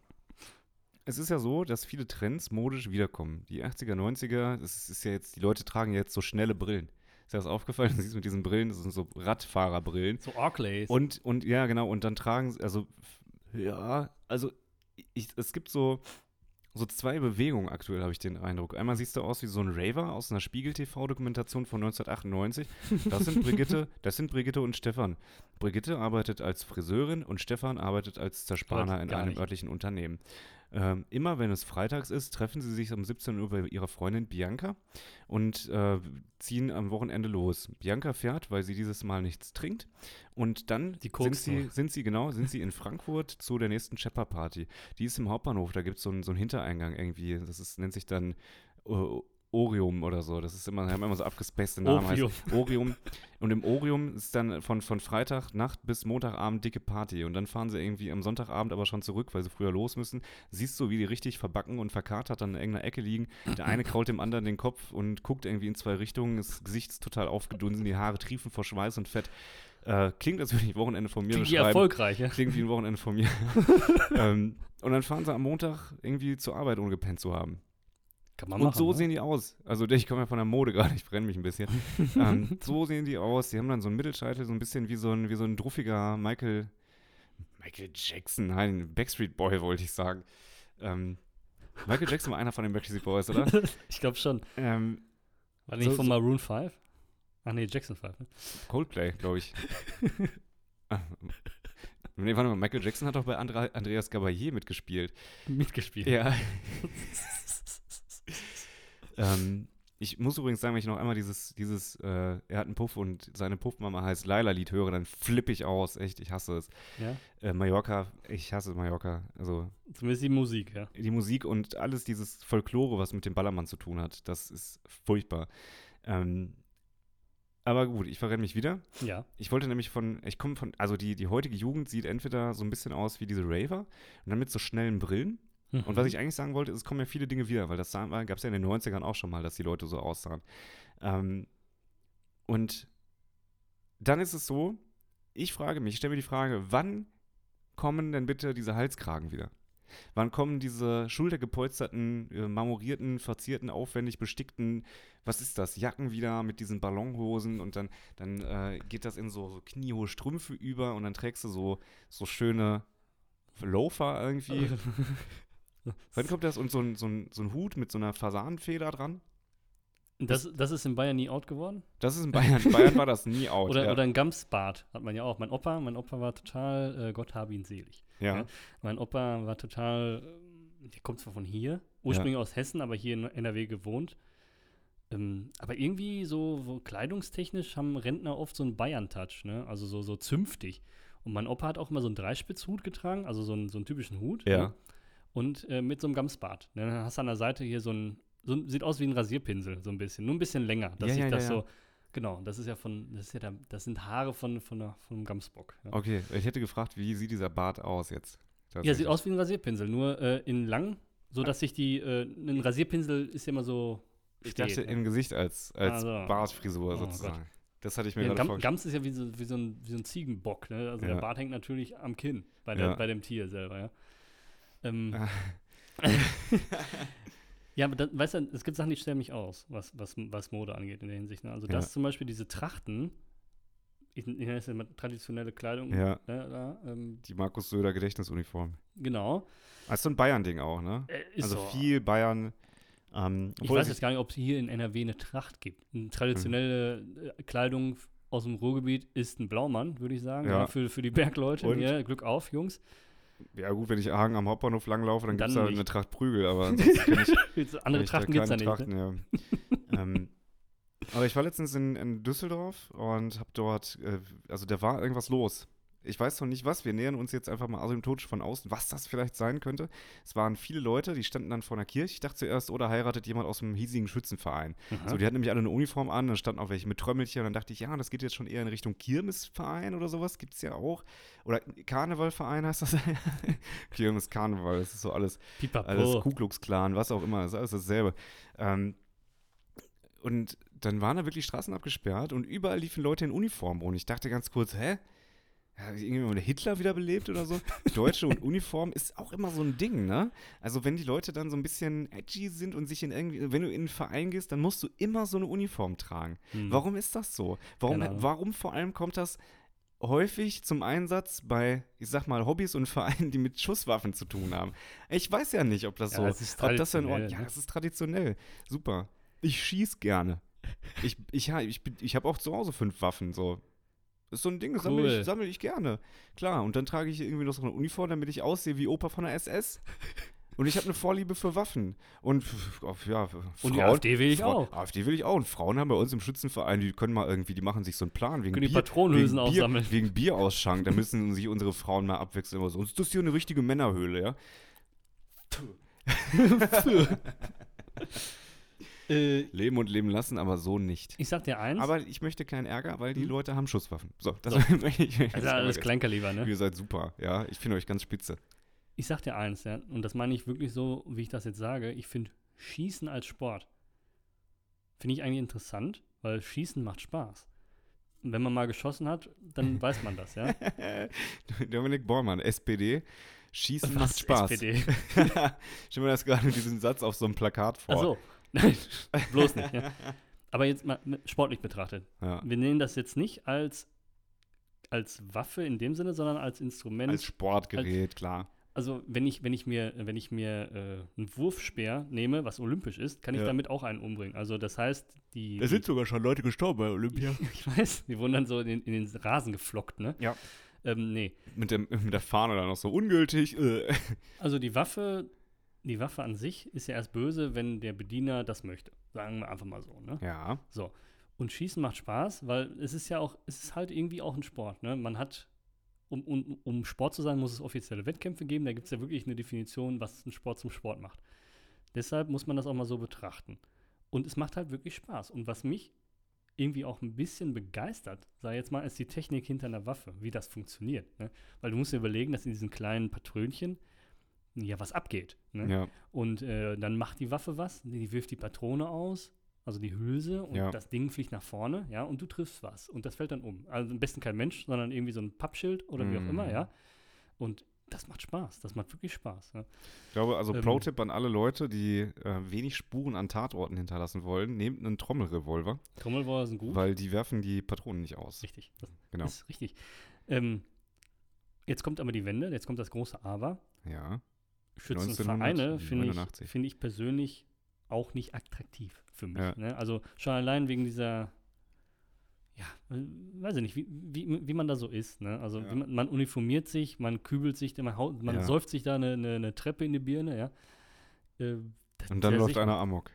es ist ja so, dass viele Trends modisch wiederkommen. Die 80er, 90er, das ist ja jetzt, die Leute tragen jetzt so schnelle Brillen. Ist dir das aufgefallen? Du siehst mit diesen Brillen, das sind so Radfahrerbrillen. So Arclays. Und, und ja, genau, und dann tragen sie, also, ja, also, ich, es gibt so, so zwei Bewegungen aktuell, habe ich den Eindruck. Einmal siehst du aus wie so ein Raver aus einer Spiegel-TV-Dokumentation von 1998. Das sind Brigitte, das sind Brigitte und Stefan. Brigitte arbeitet als Friseurin und Stefan arbeitet als Zerspaner in einem nicht. örtlichen Unternehmen. Ähm, immer wenn es freitags ist, treffen sie sich um 17 Uhr bei ihrer Freundin Bianca und äh, ziehen am Wochenende los. Bianca fährt, weil sie dieses Mal nichts trinkt. Und dann sind sie, sind sie, genau, sind sie in Frankfurt zu der nächsten Chepper-Party. Die ist im Hauptbahnhof, da gibt es so einen so einen Hintereingang irgendwie. Das ist, nennt sich dann äh, Orium oder so. Das ist immer, haben immer so abgespacete Namen. Orium. Heißt Orium. Und im Orium ist dann von, von Freitagnacht bis Montagabend dicke Party. Und dann fahren sie irgendwie am Sonntagabend aber schon zurück, weil sie früher los müssen. Siehst du, wie die richtig verbacken und verkatert dann in irgendeiner Ecke liegen. Der eine krault dem anderen den Kopf und guckt irgendwie in zwei Richtungen. Das Gesicht ist total aufgedunsen, die Haare triefen vor Schweiß und Fett. Äh, klingt, als würde ich Wochenende von mir Klingt wie beschreiben. erfolgreich, ja? Klingt wie ein Wochenende von mir. ähm, und dann fahren sie am Montag irgendwie zur Arbeit, ohne gepennt zu haben. Kann man Und machen, so ne? sehen die aus. Also ich komme ja von der Mode gerade, ich brenne mich ein bisschen. ähm, so sehen die aus. Die haben dann so einen Mittelscheitel, so ein bisschen wie so ein, wie so ein druffiger Michael, Michael Jackson, nein, Backstreet Boy wollte ich sagen. Ähm, Michael Jackson war einer von den Backstreet Boys, oder? ich glaube schon. ähm, War nicht So- von Maroon 5? Ach nee, Jackson 5. Ne? Coldplay, glaube ich. Ah, nee, warte mal, Michael Jackson hat doch bei Andra Andreas Gabayé mitgespielt. Mitgespielt. Ja. Ähm, ich muss übrigens sagen, wenn ich noch einmal dieses, dieses, äh, er hat einen Puff und seine Puffmama heißt Laila-Lied höre, dann flippe ich aus. Echt, ich hasse es. ja. Äh, Mallorca, ich hasse Mallorca. Also Zumindest die Musik, ja. die Musik und alles dieses Folklore, was mit dem Ballermann zu tun hat, das ist furchtbar. Ähm, aber gut, ich verrenne mich wieder. Ja. Ich wollte nämlich von, ich komme von, also die, die heutige Jugend sieht entweder so ein bisschen aus wie diese Raver und dann mit so schnellen Brillen. Und Mhm. was ich eigentlich sagen wollte, ist, es kommen ja viele Dinge wieder, weil das gab es ja in den 90ern auch schon mal, dass die Leute so aussahen. Ähm, und dann ist es so, ich frage mich, ich stelle mir die Frage, wann kommen denn bitte diese Halskragen wieder? Wann kommen diese schultergepolsterten, äh, marmorierten, verzierten, aufwendig bestickten, was ist das, Jacken wieder mit diesen Ballonhosen und dann, dann äh, geht das in so, so kniehohe Strümpfe über und dann trägst du so, so schöne Loafer irgendwie. Wann kommt das? Und so ein, so, ein, so ein Hut mit so einer Fasanenfeder dran? Das, das ist in Bayern nie out geworden? Das ist in Bayern. In Bayern war das nie out. Oder, ja. oder ein Gamsbart hat man ja auch. Mein Opa, mein Opa war total, äh, Gott habe ihn selig. ja. ja. Mein Opa war total, ähm, der kommt zwar von hier, ursprünglich aus Hessen, aber hier in NRW gewohnt. Ähm, aber irgendwie so, so kleidungstechnisch haben Rentner oft so einen Bayern-Touch, ne? Also so, so zünftig. Und mein Opa hat auch immer so einen Dreispitzhut getragen, also so einen, so einen typischen Hut. Ja. Ne? Und äh, mit so einem Gamsbart. Ne? Dann hast du an der Seite hier so ein, so ein, sieht aus wie ein Rasierpinsel, so ein bisschen. Nur ein bisschen länger, dass Ja, sich ja, das ja, so. Genau, das ist ja von, das ist ja der, das sind Haare von, von, der, von einem Gamsbock. Okay, ich hätte gefragt, wie sieht dieser Bart aus jetzt? Ja, sieht aus wie ein Rasierpinsel, nur äh, in lang, so dass sich die, äh, ein Rasierpinsel ist ja immer so. Ich steht, dachte ne? im Gesicht als, als Also. Bartfrisur Oh sozusagen. Das hatte ich mir ja, gerade Gam. Gams ist ja wie so, wie so, ein, wie so ein Ziegenbock, ne? Also der Bart hängt natürlich am Kinn bei, der, bei dem Tier selber, ja. Ähm, Ah. ja, aber das, weißt du, es gibt Sachen, die stellen mich aus, was, was, was Mode angeht in der Hinsicht. Ne? Also das Ja. zum Beispiel diese Trachten, ich, ich nenne es immer traditionelle Kleidung, Ja. ne, da, ähm, Die Markus Söder Gedächtnisuniform. genau. Das ist so ein Bayern-Ding auch, ne? Äh, also so. viel Bayern. Ähm, Ich weiß jetzt gar nicht, ob es hier in NRW eine Tracht gibt. Eine traditionelle äh, Kleidung aus dem Ruhrgebiet ist ein Blaumann, würde ich sagen. Ja. Ja. für, für die Bergleute. Und? Ja, Glück auf, Jungs. Ja, gut, wenn ich Hagen am Hauptbahnhof langlaufe, dann gibt es Dann da nicht. eine Tracht Prügel, aber ich, Andere Trachten gibt es da nicht. Ne? Trachten, ja. ähm, aber ich war letztens in, in Düsseldorf und habe dort, äh, also da war irgendwas los Ich weiß noch nicht was. Wir nähern uns jetzt einfach mal asymptotisch von außen, was das vielleicht sein könnte. Es waren viele Leute, die standen dann vor einer Kirche. Ich dachte zuerst, oder heiratet jemand aus einem hiesigen Schützenverein. Aha. So, die hatten nämlich alle eine Uniform an, dann standen auch welche mit Trömmelchen. Und dann dachte ich, ja, das geht jetzt schon eher in Richtung Kirmesverein oder sowas. Gibt es ja auch. Oder Karnevalverein heißt das. Kirmes, Karneval, das ist so alles Pipapo. alles Ku Klux Klan, was auch immer, das ist alles dasselbe. Ähm, und dann waren da wirklich Straßen abgesperrt und überall liefen Leute in Uniform und ich dachte ganz kurz, hä? Ja, irgendwie der Hitler wiederbelebt oder so. Deutsche und Uniform ist auch immer so ein Ding, ne? Also wenn die Leute dann so ein bisschen edgy sind und sich in irgendwie, wenn du in einen Verein gehst, dann musst du immer so eine Uniform tragen. Hm. Warum ist das so? Warum, Ahnung. warum vor allem kommt das häufig zum Einsatz bei, ich sag mal, Hobbys und Vereinen, die mit Schusswaffen zu tun haben? Ich weiß ja nicht, ob das Ja, so das ist ob das in Ordnung Ja, ne? das ist traditionell. Super. Ich schieß gerne. Ich, ich, ich, ich habe auch zu Hause fünf Waffen. So. Ist so ein Ding, das sammle Cool. ich, sammel ich gerne. Klar, und dann trage ich irgendwie noch so eine Uniform, damit ich aussehe wie Opa von der SS. Und ich habe eine Vorliebe für Waffen. Und ja, f- Und die Frauen- AfD will ich Frau- auch. AfD will ich auch. Und Frauen haben bei uns im Schützenverein, die können mal irgendwie, die machen sich so einen Plan wegen Können die Bier, Patronenhülsen wegen Bier, aussammeln. Wegen Bierausschank. Da müssen sich unsere Frauen mal abwechseln. Immer so. Ist das hier eine richtige Männerhöhle, ja? Äh, Leben und leben lassen, aber so nicht. ich sag dir eins, Aber ich möchte keinen Ärger, weil die Hm? Leute haben Schusswaffen. So, das So. möchte ich. also alles Kleinkaliber, ne? Ihr seid super, ja. Ich finde euch ganz spitze. Ich sag dir eins, ja, und das meine ich wirklich so, wie ich das jetzt sage. Ich finde Schießen als Sport finde ich eigentlich interessant, weil Schießen macht Spaß. Und wenn man mal geschossen hat, dann weiß man das, ja. Dominik Bormann, SPD. Schießen macht Was, Spaß. SPD? Stell mir das gerade diesen Satz auf so einem Plakat vor. Ach so. Nein, bloß nicht, ja. Aber jetzt mal mit- sportlich betrachtet. Ja. Wir nehmen das jetzt nicht als, als Waffe in dem Sinne, sondern als Instrument. Als Sportgerät, klar. also wenn ich, wenn ich mir, wenn ich mir äh, einen Wurfspeer nehme, was olympisch ist, kann ich Ja. damit auch einen umbringen. Also das heißt, die, die sogar schon Leute gestorben bei Olympia. ich weiß, die wurden dann so in, den- in den Rasen geflockt, ne? Ja. Ähm, nee. Mit, dem, mit der Fahne dann noch so ungültig. Äh. Also die Waffe, die Waffe an sich ist ja erst böse, wenn der Bediener das möchte. Sagen wir einfach mal so, ne? Ja. So. Und Schießen macht Spaß, weil es ist ja auch, es ist halt irgendwie auch ein Sport, ne? Man hat, um, um, um Sport zu sein, muss es offizielle Wettkämpfe geben. Da gibt es ja wirklich eine Definition, was ein Sport zum Sport macht. Deshalb muss man das auch mal so betrachten. Und es macht halt wirklich Spaß. Und was mich irgendwie auch ein bisschen begeistert, sei jetzt mal, ist die Technik hinter einer Waffe, wie das funktioniert. Ne? Weil du musst dir überlegen, dass in diesen kleinen Patrönchen ja was abgeht. Ne? Ja. Und äh, dann macht die Waffe was, die wirft die Patrone aus, also die Hülse, und Ja. das Ding fliegt nach vorne, ja, und du triffst was. Und das fällt dann um. Also am besten kein Mensch, sondern irgendwie so ein Pappschild oder wie auch immer, Mhm. ja. Und das macht Spaß, das macht wirklich Spaß. Ja. Ich glaube, also Ähm. Pro-Tipp an alle Leute, die äh, wenig Spuren an Tatorten hinterlassen wollen, nehmt einen Trommelrevolver, Trommelfeuer sind gut. weil die werfen die Patronen nicht aus. Richtig, das Genau. ist richtig. Ähm, jetzt kommt aber die Wende, jetzt kommt das große Aber. Ja. Schützenvereine finde ich, 1989. find ich persönlich auch nicht attraktiv für mich. Ja. Ne? Also schon allein wegen dieser, ja, weiß ich nicht, wie, wie, wie man da so ist. Ne? Also Ja. man, man uniformiert sich, man kübelt sich, man, haut, man Ja. säuft sich da eine, eine, eine Treppe in die Birne, ja. Äh, das- Und dann läuft einer Amok.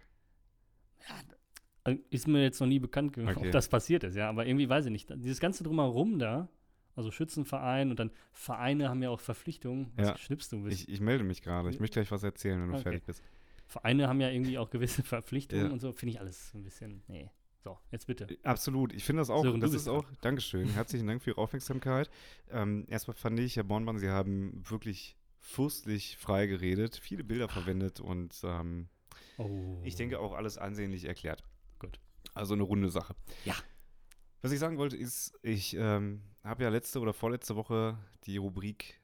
Äh, Ist mir jetzt noch nie bekannt, Okay. ob das passiert ist, ja. Aber irgendwie weiß ich nicht. Dieses ganze Drumherum da, also Schützenverein und dann Vereine haben ja auch Verpflichtungen. Was Ja. schnippst du? Ich, ich melde mich gerade. Ich möchte gleich was erzählen, wenn du Okay. fertig bist. Vereine haben ja irgendwie auch gewisse Verpflichtungen Ja. und so. Finde ich alles ein bisschen, nee. So, jetzt bitte. Absolut. Ich finde das auch. Sören, das ist auch. Dankeschön. Herzlichen Dank für Ihre Aufmerksamkeit. Ähm, erstmal fand ich, Herr Bornmann, Sie haben wirklich fürstlich frei geredet, viele Bilder verwendet und ähm, Oh. ich denke auch alles ansehnlich erklärt. Gut. Also eine runde Sache. Ja. Was ich sagen wollte, ist, ich ähm, habe ja letzte oder vorletzte Woche die Rubrik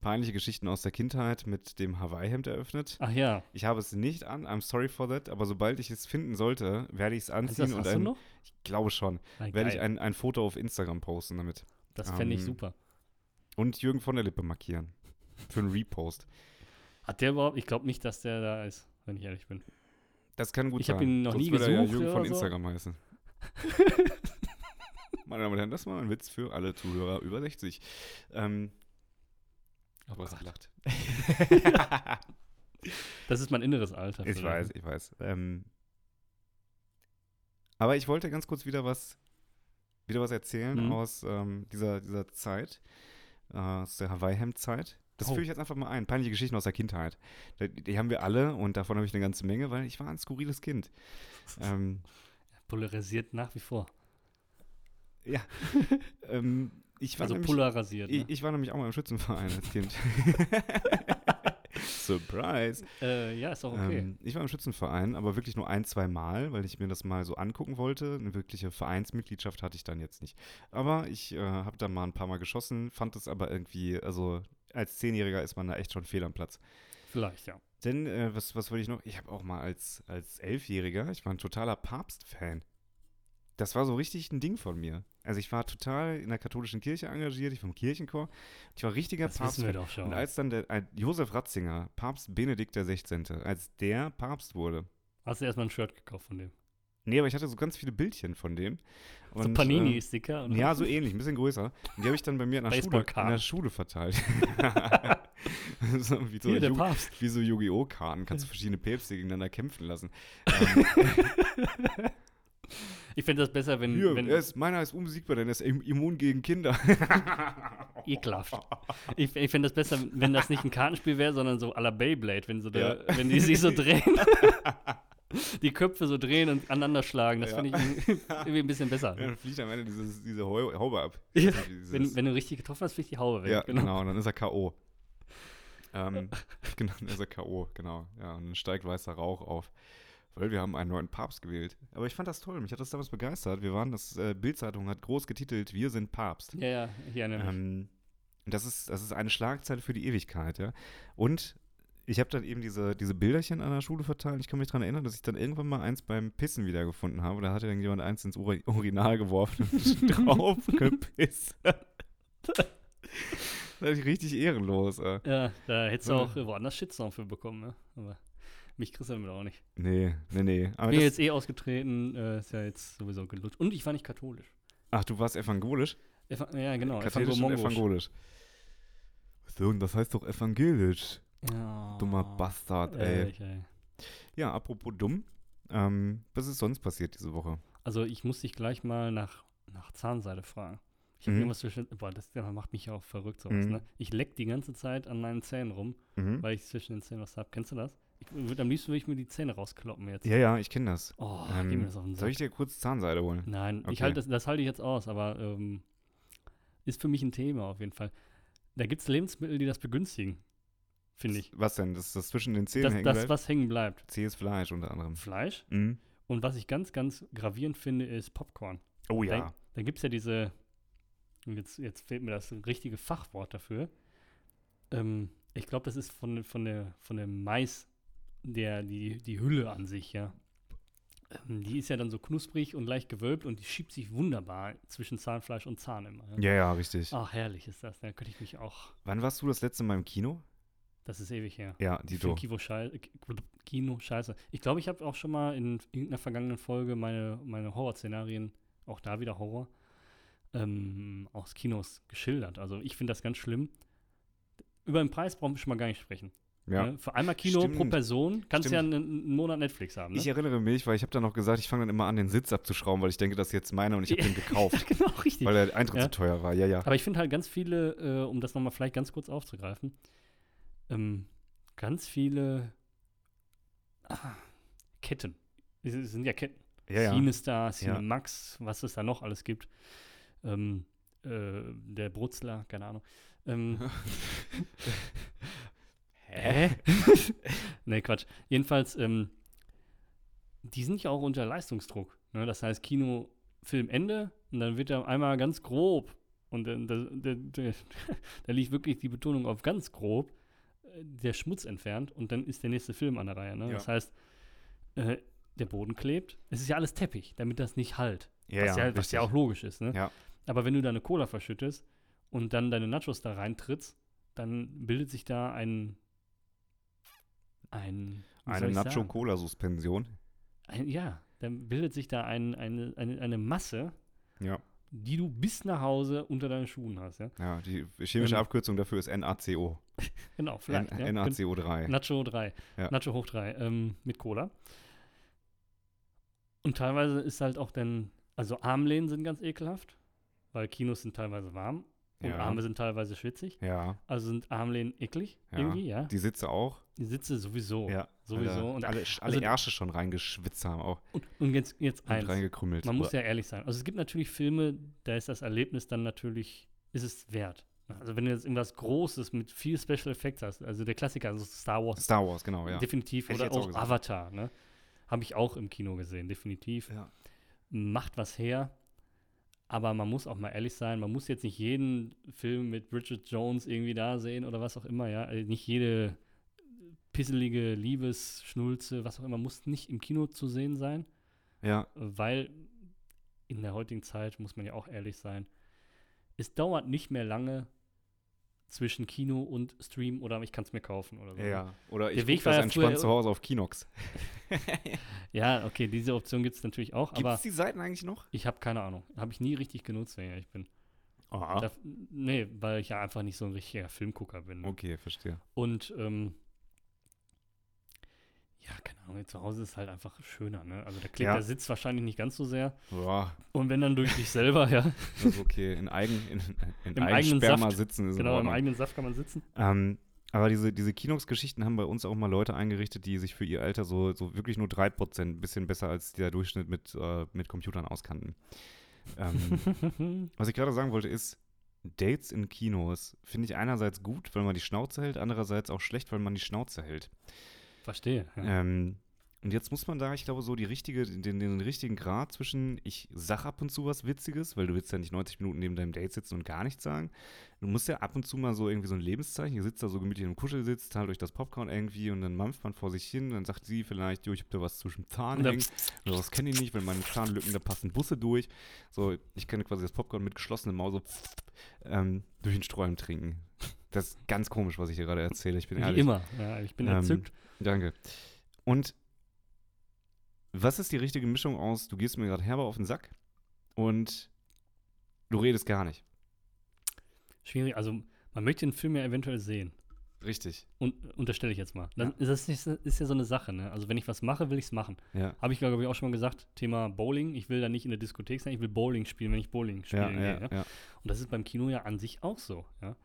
Peinliche Geschichten aus der Kindheit mit dem Hawaii-Hemd eröffnet. Ach ja. Ich habe es nicht an, I'm sorry for that, aber sobald ich es finden sollte, werde ich es anziehen das und hast du ein, noch? ich glaube schon, Ah, werde ich geil. ein, ein Foto auf Instagram posten damit. das fände ich ähm, super. Und Jürgen von der Lippe markieren. Für einen Repost. Hat der überhaupt, ich glaube nicht, dass der da ist, wenn ich ehrlich bin. Das kann gut Ich sein. hab ihn noch Sonst nie würde er ja gesucht Jürgen von so. Instagram heißen. Meine Damen und Herren, das war ein Witz für alle Zuhörer über 60. Ähm, Oh hast Gott. gelacht. Das ist mein inneres Alter. Ich vielleicht. weiß, ich weiß. Ähm, aber ich wollte ganz kurz wieder was, wieder was erzählen Mhm. aus ähm, dieser, dieser Zeit, äh, aus der Hawaii-Hemd-Zeit. Das Oh. führe ich jetzt einfach mal ein. Peinliche Geschichten aus der Kindheit. Die, die haben wir alle und davon habe ich eine ganze Menge, weil ich war ein skurriles Kind. ähm, Polarisiert nach wie vor. ähm, ich war Also nämlich, polarisiert. ich, Ne? ich war nämlich auch mal im Schützenverein als Kind. Surprise. Äh, ja, ist auch okay. Ähm, ich war im Schützenverein, aber wirklich nur ein, zwei Mal, weil ich mir das mal so angucken wollte. Eine wirkliche Vereinsmitgliedschaft hatte ich dann jetzt nicht. Aber ich äh, habe da mal ein paar Mal geschossen, fand es aber irgendwie, also als Zehnjähriger ist man da echt schon fehl am Platz. Vielleicht, ja. Denn, äh, was, was wollte ich noch? Ich habe auch mal als, als Elfjähriger, ich war ein totaler Papst-Fan. Das war so richtig ein Ding von mir. Also ich war total in der katholischen Kirche engagiert, ich war im Kirchenchor. Ich war richtiger Das wissen wir Papst. doch schon. Und als dann der ein, Josef Ratzinger, Papst Benedikt XVI., als der Papst wurde, Hast du erstmal ein Shirt gekauft von dem? Nee, aber ich hatte so ganz viele Bildchen von dem. so Und, Panini-Sticker? ähm, ja, so ähnlich, ein bisschen größer. Und die habe ich dann bei mir in der, Schule, in der Schule verteilt. so, wie, so Hier, der Yu- Papst. wie so Yu-Gi-Oh! Karten, kannst du verschiedene Päpste gegeneinander kämpfen lassen. Ich fände das besser, wenn, hier, wenn ist, meiner ist unbesiegbar, denn er ist im- immun gegen Kinder. ekelhaft. Ich, ich fände das besser, wenn das nicht ein Kartenspiel wäre, sondern so à la Beyblade, wenn, so Ja. wenn die sich so drehen. die Köpfe so drehen und aneinander schlagen. Das Ja. finde ich irgendwie ein bisschen besser. dann fliegt am Ende dieses, diese Haube ab. Ja, dieses- Wenn, wenn du richtig getroffen hast, fliegt die Haube weg. ja, genau. und dann ist er K.O. Ähm, genau, dann ist er K.O., genau. Ja, und dann steigt weißer Rauch auf. Weil wir haben einen neuen Papst gewählt. Aber ich fand das toll, mich hat das damals begeistert. Wir waren, das äh, Bildzeitung hat groß getitelt, wir sind Papst. Ja, ja, hier eine. Ähm, das, ist, das ist eine Schlagzeile für die Ewigkeit, ja. Und ich habe dann eben diese, diese Bilderchen an der Schule verteilt. Ich kann mich daran erinnern, dass ich dann irgendwann mal eins beim Pissen wiedergefunden habe. Da hatte dann jemand eins ins Uri Urinal geworfen und drauf gepisst. das ist richtig ehrenlos. Äh. ja, da hättest du so- auch äh, woanders Shitstorm für bekommen, ne? Aber mich kriegst du damit auch nicht. Nee, nee, nee. Aber Bin jetzt eh ausgetreten, äh, ist ja jetzt sowieso gelutscht. Und ich war nicht katholisch. ach, du warst evangelisch? Eva ja, genau. Katholisch und evangelisch. So, und das heißt doch evangelisch. Ja. Dummer Bastard, ey. Ehrlich, ey. Ja, apropos dumm. Ähm, was ist sonst passiert diese Woche? Also ich muss dich gleich mal nach, nach Zahnseide fragen. Ich habe Mhm. irgendwas zwischen. Boah, das das macht mich ja auch verrückt sowas, Mhm. ne? Ich leck die ganze Zeit an meinen Zähnen rum, Mhm. weil ich zwischen den Zähnen was habe. Kennst du das? Ich würd, am liebsten würde ich mir die Zähne rauskloppen jetzt. Ja, ja, ich kenne das. Oh, Ähm, mir das auf den Soll ich Sack. dir kurz Zahnseide holen? Nein, ich Okay. halt das, das halte ich jetzt aus, aber ähm, ist für mich ein Thema auf jeden Fall. Da gibt es Lebensmittel, die das begünstigen, finde ich. Was denn? Das, das zwischen den Zähnen Das, hängen das bleibt? was hängen bleibt. Zähes Fleisch unter anderem. Fleisch. Mhm. Und was ich ganz, ganz gravierend finde, ist Popcorn. Oh Da, ja. da gibt es ja diese, jetzt, jetzt fehlt mir das richtige Fachwort dafür. Ähm, ich glaube, das ist von, von, der, von dem Mais, der, die, die Hülle an sich, ja. Ähm, die ist ja dann so knusprig und leicht gewölbt und die schiebt sich wunderbar zwischen Zahnfleisch und Zahn immer. Ja. Ja, ja, richtig. Ach, herrlich ist das. Da könnte ich mich auch. Wann warst du das letzte Mal im Kino? Das ist ewig her. Ja, Dito. finde Kino, schei Kino scheiße. Ich glaube, ich habe auch schon mal in irgendeiner vergangenen Folge meine, meine Horrorszenarien, auch da wieder Horror, ähm, aus Kinos geschildert. Also ich finde das ganz schlimm. Über den Preis brauchen wir schon mal gar nicht sprechen. Ja. Ne? Für einmal Kino pro Stimmt. Person kannst du ja einen, einen Monat Netflix haben. Ne? Ich erinnere mich, weil ich habe dann noch gesagt, ich fange dann immer an, den Sitz abzuschrauben, weil ich denke, das ist jetzt meiner und ich habe den gekauft, genau, richtig. weil der Eintritt Ja. so teuer war. Ja, ja. Aber ich finde halt ganz viele, äh, um das nochmal vielleicht ganz kurz aufzugreifen, ähm, ganz viele ah, Ketten. Es sind ja Ketten. Ja, ja. Cinestar, Ja. Cinemax, was es da noch alles gibt. Ähm, äh, der Brutzler, keine Ahnung. Ähm, Hä? nee, Quatsch. Jedenfalls, ähm, die sind ja auch unter Leistungsdruck. Ne? Das heißt, Kino, Film, Ende und dann wird er einmal ganz grob und da, da, da, da liegt wirklich die Betonung auf ganz grob äh, der Schmutz entfernt und dann ist der nächste Film an der Reihe. Ne? Ja. Das heißt, äh, der Boden klebt. Es ist ja alles Teppich, damit das nicht halt. Ja, was, ja, ja, was ja auch logisch ist. Ne? Ja. Aber wenn du da eine Cola verschüttest und dann deine Nachos da reintrittst, dann bildet sich da ein. Ein Eine? Nacho-Cola-Suspension. Ein, ja, dann bildet sich da ein, eine, eine, eine Masse, Ja. die du bis nach Hause unter deinen Schuhen hast. Ja? Ja, die chemische Ähm, Abkürzung dafür ist NaCO. Genau, N vielleicht. ja. NaCO3. Nacho 3. Ja. Nacho hoch 3 ähm, mit Cola. Und teilweise ist halt auch dann, also Armlehnen sind ganz ekelhaft, weil Kinos sind teilweise warm. Und Ja. Arme sind teilweise schwitzig. Ja, Also sind Armlehnen eklig Ja. irgendwie, ja. die Sitze auch. Die Sitze sowieso. Ja, Sowieso. Alle, Und, alle, alle also- Ärsche schon reingeschwitzt haben auch. und, und jetzt, jetzt Und eins. reingekrümmelt. Man muss ja ehrlich sein. Also es gibt natürlich Filme, da ist das Erlebnis dann natürlich, ist es wert. Also wenn du jetzt irgendwas Großes mit viel Special Effects hast, also der Klassiker, also Star Wars, Star Wars, genau, ja. definitiv, Hätte oder auch auch. Avatar, ne? Habe ich auch im Kino gesehen, definitiv. ja. Macht was her, aber man muss auch mal ehrlich sein, man muss jetzt nicht jeden Film mit Bridget Jones irgendwie da sehen oder was auch immer, ja. Also nicht jede pisselige Liebesschnulze, was auch immer, muss nicht im Kino zu sehen sein Ja, weil in der heutigen Zeit, muss man ja auch ehrlich sein, es dauert nicht mehr lange zwischen Kino und Stream oder ich kann es mir kaufen oder so. ja. Oder ich Der Weg guck war das entspannt zu Hause auf Kinox. Ja, okay, diese Option gibt es natürlich auch, Gibt es die Seiten eigentlich noch? ich habe keine Ahnung. Habe ich nie richtig genutzt, wenn ich ehrlich bin. Aha. Da, nee, weil ich ja einfach nicht so ein richtiger Filmgucker bin. ne? Okay, verstehe. Und ähm, ja, keine Ahnung, zu Hause ist halt einfach schöner, ne? Also da klebt Ja. der Sitz wahrscheinlich nicht ganz so sehr. Ja, Und wenn dann durch dich selber, ja, das ist okay. In, eigen, in, in Im eigenen Sperma Saft. sitzen ist genau, im eigenen Saft kann man sitzen. Ähm, aber diese, diese Kinox-Geschichten haben bei uns auch mal Leute eingerichtet, die sich für ihr Alter so, so wirklich nur 3%, ein bisschen besser als der Durchschnitt mit, äh, mit Computern auskannten. Ähm, was ich gerade sagen wollte ist, Dates in Kinos finde ich einerseits gut, weil man die Schnauze hält, andererseits auch schlecht, weil man die Schnauze hält. Verstehe. Ja. Ähm, und jetzt muss man da, ich glaube, so die richtige, den, den richtigen Grad zwischen, ich sag ab und zu was Witziges, weil du willst ja nicht 90 Minuten neben deinem Date sitzen und gar nichts sagen. Du musst ja ab und zu mal so irgendwie so ein Lebenszeichen, ihr sitzt da so gemütlich im Kuschelsitz, teilt euch das Popcorn irgendwie und dann mampft man vor sich hin, dann sagt sie vielleicht, jo, ich hab da was zwischen Zahn hängen. Oder das kenne ich nicht, wenn meine Zahnlücken, da passen Busse durch. So, ich kenne quasi das Popcorn mit geschlossenem Maul so ähm, durch den Sträumen trinken. Das ist ganz komisch, was ich hier gerade erzähle. Ich bin Wie ehrlich. immer. Ja, ich bin Ähm, entzückt. Danke. Und was ist die richtige Mischung aus, du gehst mir gerade herber auf den Sack und du redest gar nicht? Schwierig. Also, man möchte den Film ja eventuell sehen. Richtig. Und unterstelle ich jetzt mal. Dann Ja. ist das ist ja so eine Sache, ne? Also, wenn ich was mache, will ich es machen. Ja. Habe ich, glaube ich, auch schon mal gesagt. Thema Bowling. Ich will da nicht in der Diskothek sein, ich will Bowling spielen, wenn ich Bowling spielen gehe. ja, Ja? ja. Und das ist beim Kino ja an sich auch so, ja.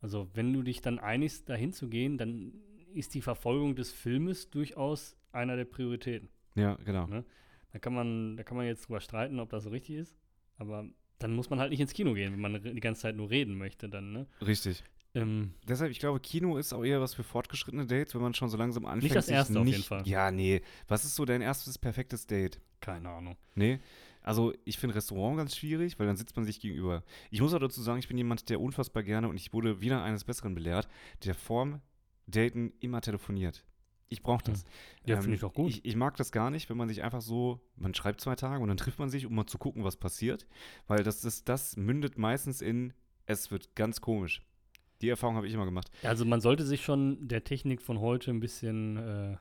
Also, wenn du dich dann einigst, dahin zu gehen, dann ist die Verfolgung des Filmes durchaus einer der Prioritäten. Ja, genau. Ne? Da kann man, da kann man jetzt drüber streiten, ob das so richtig ist. Aber dann muss man halt nicht ins Kino gehen, wenn man die ganze Zeit nur reden möchte, dann, ne? Richtig. Ähm, Deshalb, ich glaube, Kino ist auch eher was für fortgeschrittene Dates, wenn man schon so langsam anfängt. das sich erste auf nicht, jeden Fall. Ja, nee. Was ist so dein erstes perfektes Date? keine Ahnung. Nee. Also, ich finde Restaurant ganz schwierig, weil dann sitzt man sich gegenüber. Ich muss auch dazu sagen, ich bin jemand, der unfassbar gerne und ich wurde wieder eines Besseren belehrt, der vorm Daten immer telefoniert. Ich brauche das. Ja, Ähm, finde ich doch gut. Ich, ich mag das gar nicht, wenn man sich einfach so, man schreibt zwei Tage und dann trifft man sich, um mal zu gucken, was passiert. Weil das, das, das mündet meistens in, es wird ganz komisch. Die Erfahrung habe ich immer gemacht. Also man sollte sich schon der Technik von heute ein bisschen äh,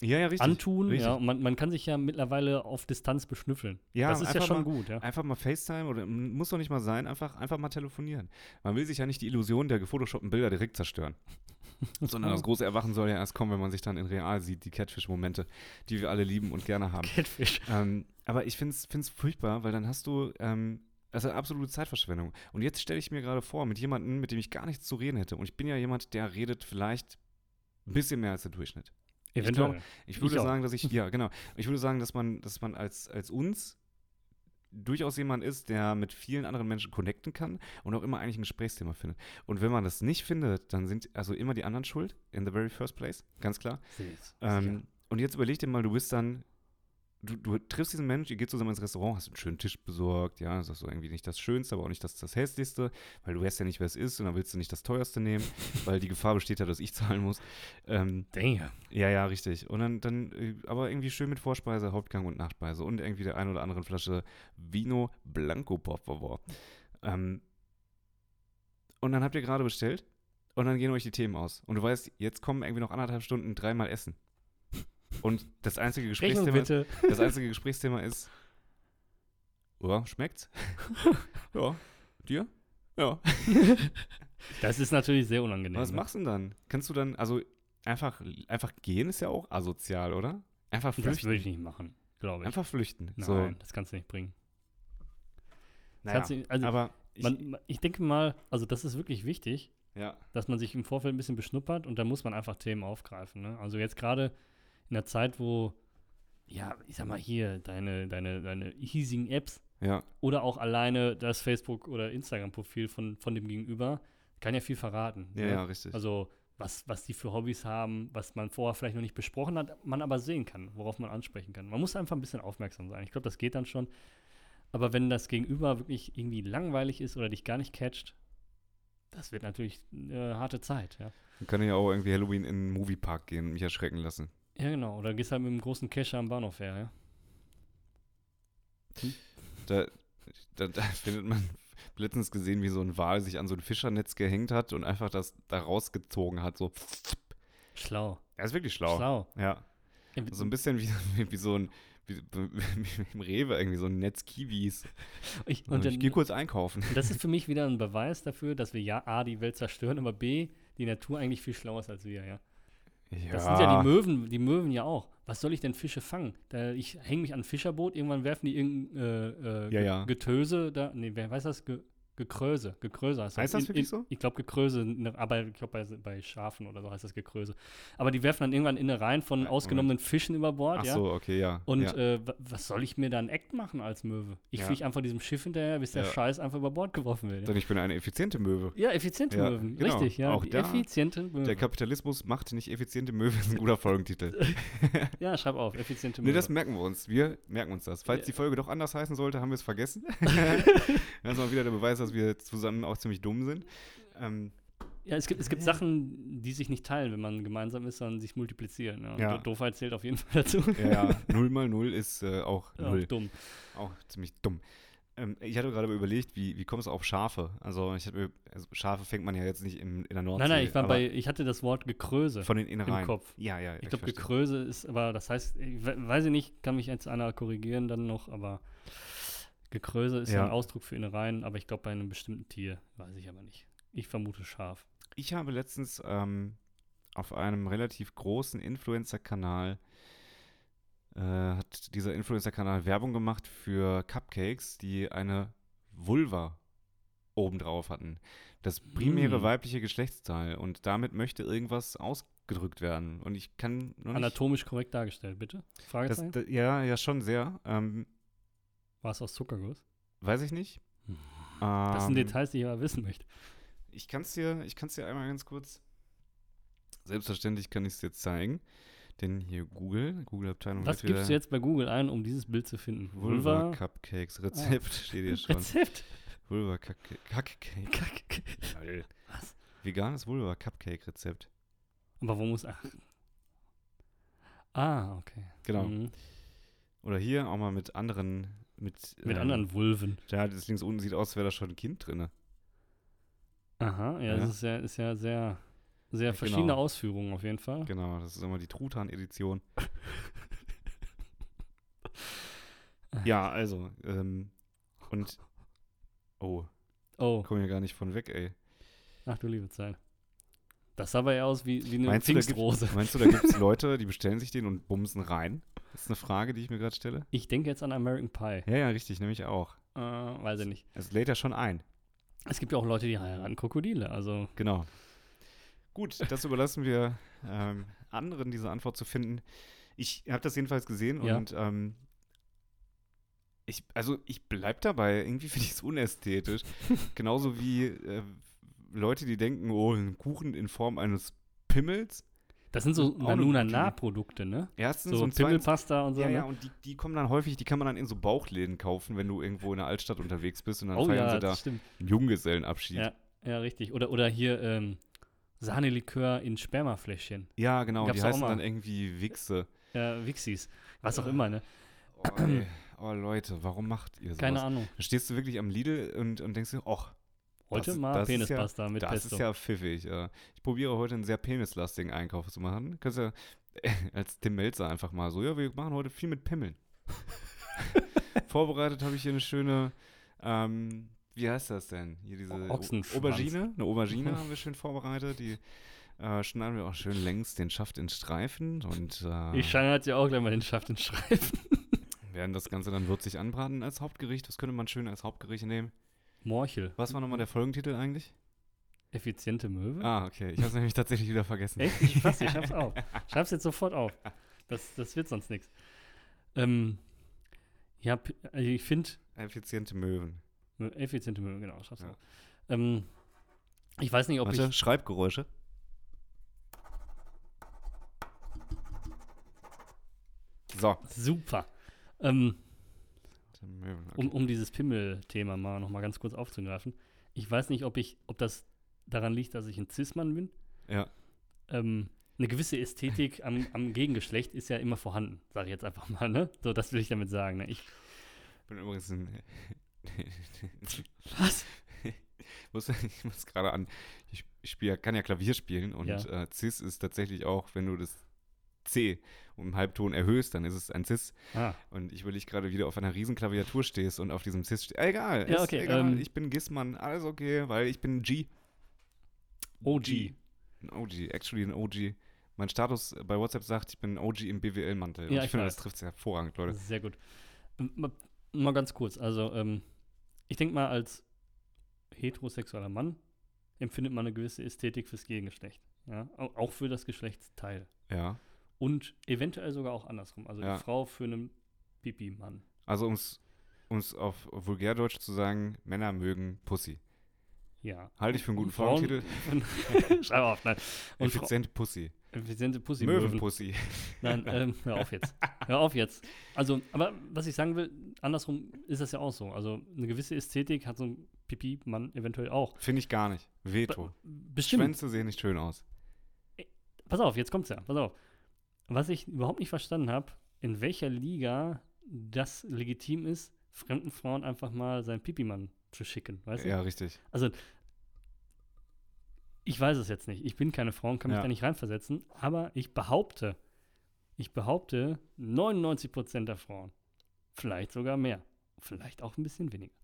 Ja, ja, richtig. antun. richtig. Ja, und man, man kann sich ja mittlerweile auf Distanz beschnüffeln. Ja, das ist ja schon mal- gut, ja. Einfach mal FaceTime oder muss doch nicht mal sein, einfach, einfach mal telefonieren. Man will sich ja nicht die Illusion der gefotoshoppten Bilder direkt zerstören. Sondern das große Erwachen soll ja erst kommen, wenn man sich dann in real sieht, die Catfish-Momente, die wir alle lieben und gerne haben. Catfish. Ähm, aber ich finde es furchtbar, weil dann hast du, ähm, also absolute Zeitverschwendung. Und jetzt stelle ich mir gerade vor, mit jemandem, mit dem ich gar nichts zu reden hätte. Und ich bin ja jemand, der redet vielleicht ein bisschen mehr als der Durchschnitt. Eventuell. Ich würde Ich auch. sagen, dass ich, ja, genau. Ich würde sagen, dass man, dass man als, als uns durchaus jemand ist, der mit vielen anderen Menschen connecten kann und auch immer eigentlich ein Gesprächsthema findet. Und wenn man das nicht findet, dann sind also immer die anderen schuld, in the very first place, ganz klar. Ähm, und jetzt überleg dir mal, du bist dann, du, du triffst diesen Mensch, ihr geht zusammen ins Restaurant, hast einen schönen Tisch besorgt, ja, das ist so irgendwie nicht das Schönste, aber auch nicht das, das Hässlichste, weil du weißt ja nicht, wer es ist und dann willst du nicht das Teuerste nehmen, weil die Gefahr besteht ja, dass ich zahlen muss. Ähm, Damn. ja, ja, richtig. Und dann, dann äh, aber irgendwie schön mit Vorspeise, Hauptgang und Nachspeise und irgendwie der ein oder anderen Flasche Vino Blanco, por favor. Ähm, und dann habt ihr gerade bestellt und dann gehen euch die Themen aus. Und du weißt, jetzt kommen irgendwie noch anderthalb Stunden dreimal Essen. Und das einzige Rechnung Gesprächsthema, bitte. das einzige Gesprächsthema ist, ja, schmeckt's? ja. Dir? Ja. Das ist natürlich sehr unangenehm. Was ne? machst du denn dann? Kannst du dann, also einfach, einfach gehen ist ja auch asozial, oder? Einfach Das flüchten. würde ich nicht machen, glaube ich. Einfach flüchten. Nein, so. das kannst du nicht bringen. Naja, du, also aber ich, man- ich denke mal, also das ist wirklich wichtig, ja, dass man sich im Vorfeld ein bisschen beschnuppert und da muss man einfach Themen aufgreifen. Ne? Also jetzt gerade in der Zeit, wo, ja, ich sag mal hier, deine, deine, deine hiesigen Apps ja, oder auch alleine das Facebook- oder Instagram-Profil von, von dem Gegenüber kann ja viel verraten. ja, ne? ja, richtig. Also was, was die für Hobbys haben, was man vorher vielleicht noch nicht besprochen hat, man aber sehen kann, worauf man ansprechen kann. Man muss einfach ein bisschen aufmerksam sein. Ich glaube, das geht dann schon. Aber wenn das Gegenüber wirklich irgendwie langweilig ist oder dich gar nicht catcht, das wird natürlich eine harte Zeit, ja. Dann kann ich ja auch irgendwie Halloween in den Moviepark gehen und mich erschrecken lassen. Ja, genau. Oder gehst halt mit einem großen Kescher am Bahnhof her, ja. Da, da, da findet man letztens gesehen, wie so ein Wal sich an so ein Fischernetz gehängt hat und einfach das da rausgezogen hat. So. Schlau. Er ist wirklich schlau. Schlau. Ja. So ein bisschen wie, wie, so ein, wie, wie im Rewe irgendwie, so ein Netz Kiwis. Ich, Und und ich gehe kurz einkaufen. Das ist für mich wieder ein Beweis dafür, dass wir ja A, die Welt zerstören, aber B, die Natur eigentlich viel schlauer ist als wir, ja. Ja. Das sind ja die Möwen, die Möwen ja auch. Was soll ich denn Fische fangen? Da, ich hänge mich an ein Fischerboot, irgendwann werfen die irgendein äh, äh, Ja, ja. Getöse da, nee, wer weiß das? Ge Gekröse, Gekröse heißt das. Heißt das wirklich so? Ich glaube Gekröse, ne, aber ich glaube bei, bei Schafen oder so heißt das Gekröse. Aber die werfen dann irgendwann Innereien von ausgenommenen Fischen über Bord, Ach ja. so, okay, ja. Und ja. äh, wa- was soll ich mir da ein Act machen als Möwe? Ich Ja. fliege einfach diesem Schiff hinterher, bis der. Scheiß einfach über Bord geworfen wird. Denn ich bin eine effiziente Möwe. ja effiziente Möwen, genau. richtig, ja. Auch die da- effiziente Möwen. Der Kapitalismus macht nicht effiziente Möwe, ist ein guter Folgentitel. ja, schreib auf, effiziente Nee, Möwe. das merken wir uns. Wir merken uns das. Falls die Folge doch anders heißen sollte, haben wir es vergessen. das ist mal wieder der Beweis, dass wir zusammen auch ziemlich dumm sind. Ähm, Ja, es gibt, es gibt Sachen, die sich nicht teilen, wenn man gemeinsam ist, sondern sich multiplizieren. Ja. Und Ja. Do- Doofheit zählt auf jeden Fall dazu. ja, ja, 0 mal 0 ist äh, auch Ja, 0. dumm. Auch ziemlich dumm. Ähm, ich hatte gerade überlegt, wie, wie kommst du auf Schafe? Also, ich hatte, also Schafe fängt man ja jetzt nicht im, in der Nordsee. Nein, nein, ich war bei, ich hatte das Wort Gekröse Von den Innereien. im Kopf. Ja, ja, Ich glaube, verstehe. Gekröse ist, aber das heißt, ich we- weiß ich nicht, kann mich jetzt einer korrigieren dann noch, aber Gekröse ist ja. Ein Ausdruck für Innereien, aber ich glaube bei einem bestimmten Tier, weiß ich aber nicht. Ich vermute Schaf. Ich habe letztens ähm, auf einem relativ großen Influencer-Kanal äh, hat dieser Influencer-Kanal Werbung gemacht für Cupcakes, die eine Vulva obendrauf hatten. Das primäre Mm. weibliche Geschlechtsteil. Und damit möchte irgendwas ausgedrückt werden. Und ich kann Anatomisch korrekt dargestellt, bitte? das, Fragezeichen? da, Ja, ja, schon sehr. Ähm, War es aus Zuckerguss? weiß ich nicht. Das sind Ähm, Details, die ich aber wissen möchte. Ich kann es dir, ich kann's dir einmal ganz kurz. Selbstverständlich kann ich es dir zeigen. Denn hier Google, Google-Abteilung Was gibst du jetzt bei Google ein, um dieses Bild zu finden? Vulva Vulva? Cupcakes Rezept steht hier schon. Rezept? Vulva Cupcake. Was? Veganes Vulva Cupcake Rezept. Aber wo muss. Ach. Ah, okay. Genau. Mhm. Oder hier auch mal mit anderen. Mit, Mit ähm, anderen Vulven. Ja, das links unten sieht aus, als wäre da schon ein Kind drin. Aha, ja, Ja. das ist ja, ist ja sehr, sehr Ja, verschiedene genau. Ausführungen auf jeden Fall. Genau, das ist immer die Truthahn-Edition. ja, also. Ähm, und. Oh, Oh, komm hier gar nicht von weg, ey. ach du liebe Zeit. Das sah aber eher aus wie, wie eine Meinst du, Pfingstrose. gibt, meinst du, da gibt es Leute, die bestellen sich den und bumsen rein? Das ist eine Frage, die ich mir gerade stelle. Ich denke jetzt an American Pie. Ja, ja, richtig, nämlich auch. Äh, weiß ich nicht. Es lädt ja schon ein. Es gibt ja auch Leute, die heiraten Krokodile. Also, Genau. Gut, das überlassen wir ähm, anderen, diese Antwort zu finden. Ich habe das jedenfalls gesehen Ja. und ähm, ich, also ich bleib dabei. Irgendwie finde ich es unästhetisch. Genauso wie äh, Leute, die denken, oh, ein Kuchen in Form eines Pimmels. Das sind so Nanuna-Produkte, ne? Erstens So und Pimmelpasta und so. Ja, ne? ja, und die, die kommen dann häufig, die kann man dann in so Bauchläden kaufen, wenn du irgendwo in der Altstadt unterwegs bist und dann oh feiern ja, sie da stimmt. einen Junggesellenabschied. Ja, ja, richtig. Oder, oder hier ähm, Sahnelikör in Spermafläschchen. Ja, genau, Gab's die heißen dann irgendwie Wichse. Ja, Wixis. Was auch immer, ne? Oh, oh Leute, warum macht ihr sowas? Keine Ahnung. Da stehst du wirklich am Lidl und, und denkst dir, ach, Heute Das- mal das Penispasta mit das Pesto. ist ja pfiffig. Ich probiere heute einen sehr penislastigen Einkauf zu machen. Kannst ja als Tim Melzer einfach mal so, ja, wir machen heute viel mit Pimmeln. Vorbereitet habe ich hier eine schöne, ähm, wie heißt das denn? Hier diese. Aubergine. Eine Aubergine haben wir schön vorbereitet. Die äh, schneiden wir auch schön längs den Schaft in Streifen und äh, ich scheine hat ja auch gleich mal den Schaft in Streifen. werden das Ganze dann würzig anbraten als Hauptgericht. Was könnte man schön als Hauptgericht nehmen? Morchel. Was war nochmal der Folgentitel eigentlich? Effiziente Möwe? Ah, okay. Ich habe es nämlich tatsächlich wieder vergessen. Echt? Ich fass, ich schreib's auf. Schreib's jetzt sofort auf. Das, das wird sonst nichts. Ähm, ja, p- also ich finde, Effiziente Möwen. effiziente Möwe, genau, schreib's Ja. auf. Ähm, ich weiß nicht, ob Warte, ich. Schreibgeräusche. So. Super. Ähm, Okay. um, um dieses Pimmel-Thema mal noch mal ganz kurz aufzugreifen. Ich weiß nicht, ob ich, ob das daran liegt, dass ich ein Cis-Mann bin. Ja. Ähm, eine gewisse Ästhetik am, am Gegengeschlecht ist ja immer vorhanden, sage ich jetzt einfach mal, ne? So, das will ich damit sagen. Ne? Ich, bin übrigens ein. was? ich muss, gerade an. Ich, ich spiel, kann ja Klavier spielen und Ja. äh, Cis ist tatsächlich auch, wenn du das C um einen Halbton erhöhst, dann ist es ein Cis. Ah, Und ich will dich gerade wieder auf einer riesen Klaviatur stehst und auf diesem Cis stehst. Egal, Ja, ist okay, egal. ähm, ich bin Gizman, alles okay, weil ich bin G. OG. Ein OG, actually ein OG. Mein Status bei WhatsApp sagt, ich bin ein OG im BWL-Mantel. Und Ja, ich, ich finde, das trifft es hervorragend, Leute. Sehr gut. Mal, mal ganz kurz. Also, ähm, ich denke mal, als heterosexueller Mann empfindet man eine gewisse Ästhetik fürs Gegengeschlecht. Ja? Au- Auch für das Geschlechtsteil. Ja. Und eventuell sogar auch andersrum. Also Ja. die Frau für einen Pipi-Mann. Also, um es auf Vulgärdeutsch zu sagen, Männer mögen Pussy. Ja. Halte ich für einen guten Und Frauen- Folgentitel. Schreib auf, nein. Und Fra Effiziente Pussy. effiziente pussy Möwenpussy. Nein, ähm, hör auf jetzt. Hör auf jetzt. Also, aber was ich sagen will, andersrum ist das ja auch so. Also, eine gewisse Ästhetik hat so ein Pipi-Mann eventuell auch. Finde ich gar nicht. Veto. Bestimmt. Schwänze sehen nicht schön aus. Pass auf, jetzt kommt's ja. Pass auf. Was ich überhaupt nicht verstanden habe, in welcher Liga das legitim ist, fremden Frauen einfach mal seinen Pipi-Mann zu schicken. Weißt du? Ja, richtig. Also, ich weiß es jetzt nicht. Ich bin keine Frau und kann mich Ja. da nicht reinversetzen. Aber ich behaupte, ich behaupte, 99% der Frauen, vielleicht sogar mehr, vielleicht auch ein bisschen weniger,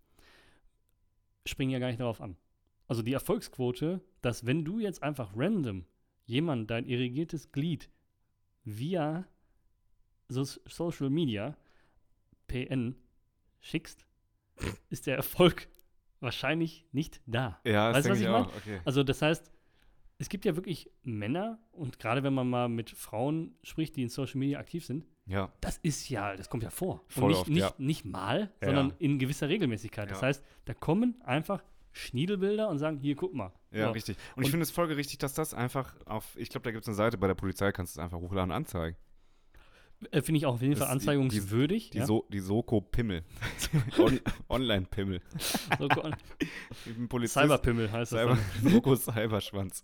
springen ja gar nicht darauf an. Also die Erfolgsquote, dass wenn du jetzt einfach random jemand dein irrigiertes Glied via so Social Media, PN, schickst, ist der Erfolg wahrscheinlich nicht da. Ja, das Weißt du, was ich ich auch. Okay. Also das heißt, es gibt ja wirklich Männer und gerade wenn man mal mit Frauen spricht, die in Social Media aktiv sind, Ja, das ist ja, das kommt ja vor. Voll und nicht, oft, nicht, ja. nicht mal, sondern ja. in gewisser Regelmäßigkeit. Das heißt, da kommen einfach Schniedelbilder und sagen, hier, guck mal. ja, So. richtig. Und, ich Und- finde es folgerichtig, dass das einfach auf, ich glaube, da gibt es eine Seite bei der Polizei, kannst du es einfach hochladen und anzeigen. Äh, Finde ich auch auf jeden Fall ist die- anzeigungswürdig. Die, ja? so die Soko Pimmel. On Online-Pimmel. so, Ich bin Polizist. Cyberpimmel heißt das. Cyber Dann. Soko Cyberschwanz.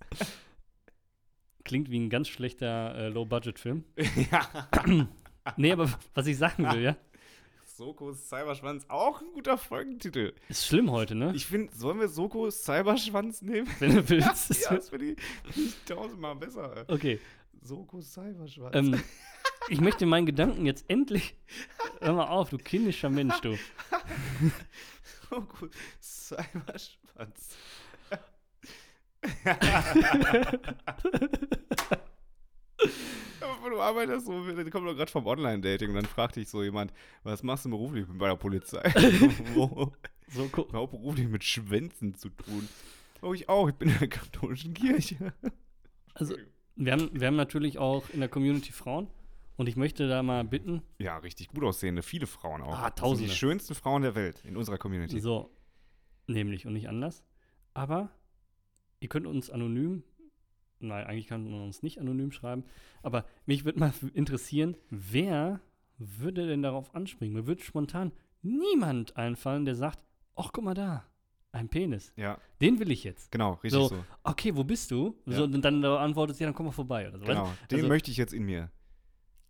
Klingt wie ein ganz schlechter äh, Low-Budget-Film. ja. Nee, aber was ich sagen will, ja, Soko Cyberschwanz, auch ein guter Folgentitel. ist schlimm heute, ne? Ich finde, sollen wir Soko Cyberschwanz nehmen? Wenn du willst. ja, das finde ich, find ich tausendmal besser. Okay. Soko Cyberschwanz. Ähm, ich möchte meinen Gedanken jetzt endlich. Hör mal auf, du kindischer Mensch, du. Soko Cyberschwanz. Aber du arbeitest so, wir kommen doch gerade vom Online-Dating und dann fragt dich so jemand, was machst du beruflich bei der Polizei? Wo? So, guck. Überhaupt beruflich mit Schwänzen zu tun. Oh, ich auch, ich bin in der katholischen Kirche. Also, wir haben, wir haben natürlich auch in der Community Frauen. Und ich möchte da mal bitten, Ja, richtig gut aussehende, viele Frauen auch. Ah, Tausende. Die schönsten Frauen der Welt in unserer Community. so, nämlich und nicht anders. Aber ihr könnt uns anonym, nein, eigentlich kann man uns nicht anonym schreiben, aber mich würde mal interessieren, wer würde denn darauf anspringen? Mir würde spontan niemand einfallen, der sagt, ach, guck mal da, ein Penis. Ja, Den will ich jetzt. genau, richtig So, so. Okay, wo bist du? Ja. So, und dann antwortet sie, ja, dann komm mal vorbei oder so. weißt? Genau, den Also- möchte ich jetzt in mir.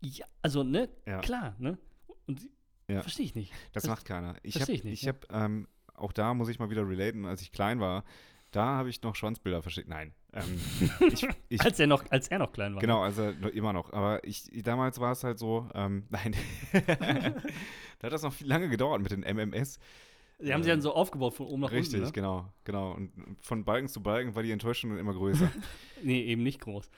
Ja, also, ne, Ja. klar, ne? Und Ja. verstehe ich nicht. Das Das macht keiner. Ich versteh habe, ich nicht, ich ja. habe, ähm, auch da muss ich mal wieder relaten, als ich klein war, da habe ich noch Schwanzbilder verschickt. Nein. Ähm, ich, ich, Als er noch, als er noch klein war. genau, also immer noch. Aber ich, damals war es halt so, ähm, nein. da hat das noch viel lange gedauert mit den MMS. Die haben sie dann so aufgebaut von oben nach Richtig, unten. Ne? genau, genau. Und von Balken zu Balken war die Enttäuschung dann immer größer. Nee, eben nicht groß.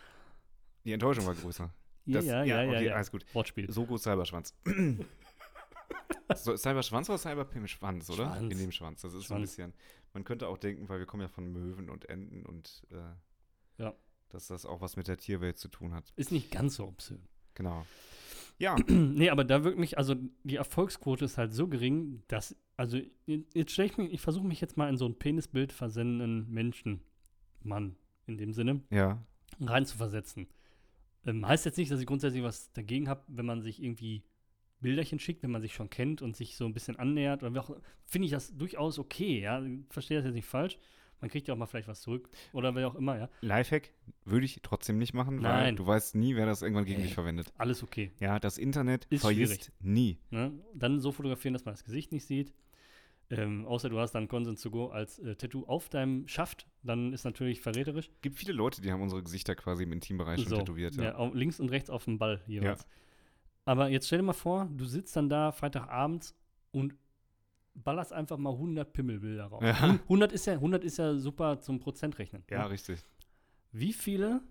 Die Enttäuschung war größer. Ja, Das- ja, ja, ja. okay, ja. alles gut. Wortspiel. Soko Cyberschwanz. so, Cyberschwanz oder Cyberpim-Schwanz, oder? Schwanz. In dem Schwanz. Das ist so ein Schwanz. bisschen. Man könnte auch denken, weil wir kommen ja von Möwen und Enten und äh, Ja. dass das auch was mit der Tierwelt zu tun hat. Ist nicht ganz so obszön. Genau. Ja, nee, aber da wirkt mich, also die Erfolgsquote ist halt so gering, dass, also jetzt stelle ich mich, ich versuche mich jetzt mal in so ein Penisbild versendenden Menschen, Mann, in dem Sinne, ja. rein zu versetzen. Ähm, heißt jetzt nicht, dass ich grundsätzlich was dagegen habe, wenn man sich irgendwie Bilderchen schickt, wenn man sich schon kennt und sich so ein bisschen annähert. Finde ich das durchaus okay, ja. Verstehe das jetzt nicht falsch. Man kriegt ja auch mal vielleicht was zurück. Oder wer auch immer, ja. Lifehack würde ich trotzdem nicht machen, weil Nein. du weißt nie, wer das irgendwann gegen Ey. dich verwendet. Alles okay. Ja, das Internet Ist vergisst nie. Ne? Dann so fotografieren, dass man das Gesicht nicht sieht. Ähm, außer du hast dann Consent to Go als äh, Tattoo auf deinem Schaft, dann ist natürlich verräterisch. gibt viele Leute, die haben unsere Gesichter quasi im Intimbereich schon So, tätowiert. ja. Ja. links und rechts auf dem Ball jeweils. Aber jetzt stell dir mal vor, du sitzt dann da Freitagabends und ballerst einfach mal 100 Pimmelbilder raus. Ja. Hun- 100 ist ja, 100 ist ja super zum Prozentrechnen. ja, ne? richtig. Wie viele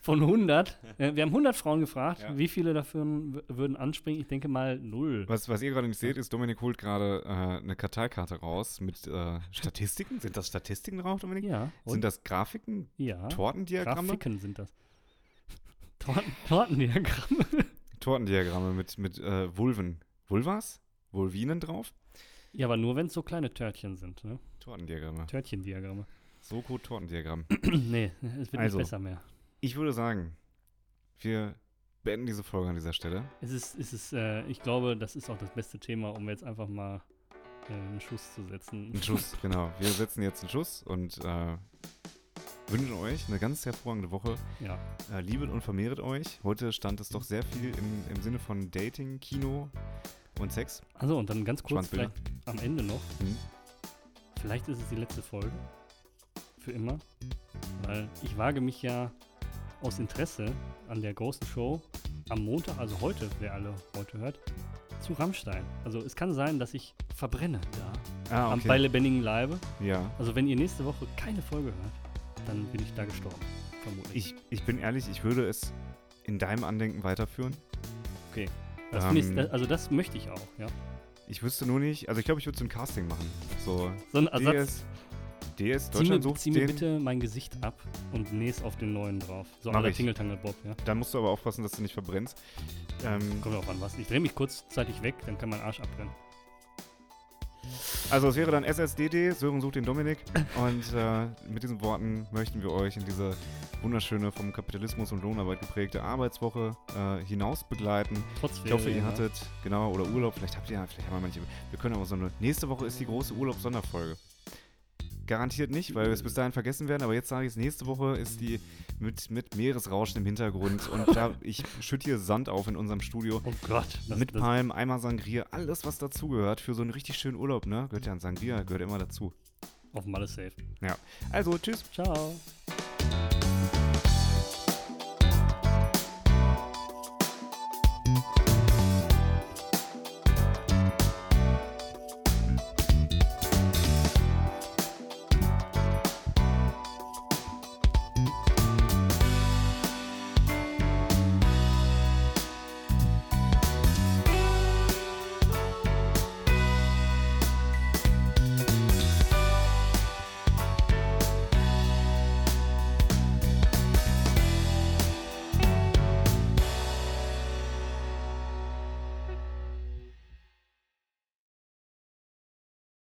von 100, äh, wir haben 100 Frauen gefragt, Ja. wie viele davon würden anspringen? Ich denke mal null. Was, was ihr gerade nicht seht, ist, Dominik holt gerade äh, eine Karteikarte raus mit äh, Statistiken. Sind das Statistiken drauf, Dominik? Ja, Sind das Grafiken, ja. Tortendiagramme? Grafiken sind das. Torten, Tortendiagramme. Tortendiagramme mit, mit äh, Vulven. Vulvas? Vulvinen drauf? Ja, aber nur wenn es so kleine Törtchen sind, ne? Tortendiagramme. Törtchendiagramme. Soko Tortendiagramm. nee, es wird Also. nicht besser mehr. Ich würde sagen, wir beenden diese Folge an dieser Stelle. Es ist, es ist äh, ich glaube, das ist auch das beste Thema, um jetzt einfach mal äh, einen Schuss zu setzen. Ein Schuss, genau. Wir setzen jetzt einen Schuss und äh, wünschen euch eine ganz hervorragende Woche. Ja, Äh, liebet und vermehret euch. Heute stand es doch sehr viel im, im Sinne von Dating, Kino und Sex. also und dann ganz kurz vielleicht am Ende noch. Hm. Vielleicht ist es die letzte Folge. Für immer. Weil ich wage mich ja aus Interesse an der großen Show am Montag, also heute, wer alle heute hört, zu Rammstein. Also es kann sein, dass ich verbrenne da Ah, am, okay. bei lebendigen Leibe. ja. Also wenn ihr nächste Woche keine Folge hört, dann bin ich da gestorben. Vermutlich. Ich, ich bin ehrlich, ich würde es in deinem Andenken weiterführen. das find ich, ähm, das, also das möchte ich auch, ja. Ich wüsste nur nicht, also ich glaube, ich würde so ein Casting machen. So So ein Ersatz. DS, DS, Zieh mir, Deutschland sucht zieh mir bitte mein Gesicht ab und näh's auf den neuen drauf. So Mach aller ich. Tingeltangel Bob, ja. Da musst du aber aufpassen, dass du nicht verbrennst. Ähm, Kommt auch an was. Ich drehe mich kurzzeitig weg, dann kann mein Arsch abbrennen. Also es wäre dann SSDD, Sören sucht den Dominik. Und äh, mit diesen Worten möchten wir euch in diese wunderschöne, vom Kapitalismus und Lohnarbeit geprägte Arbeitswoche äh, hinaus begleiten. Trotz Ich hoffe, ihr Ferien, ja. hattet, genau, oder Urlaub, vielleicht habt ihr, vielleicht haben wir manche, wir können aber so eine, nächste Woche ist die große Urlaubs-Sonderfolge. Garantiert nicht, weil wir es bis dahin vergessen werden, aber jetzt sage ich es, nächste Woche ist die mit, mit Meeresrauschen im Hintergrund und da, ich schütte hier Sand auf in unserem Studio. Oh Gott. Das, mit das, Palmen, Eimer Sangria, alles was dazugehört für so einen richtig schönen Urlaub, ne? Gehört ja an Sangria, gehört immer dazu. auf dem Malle safe. Also, tschüss. Ciao.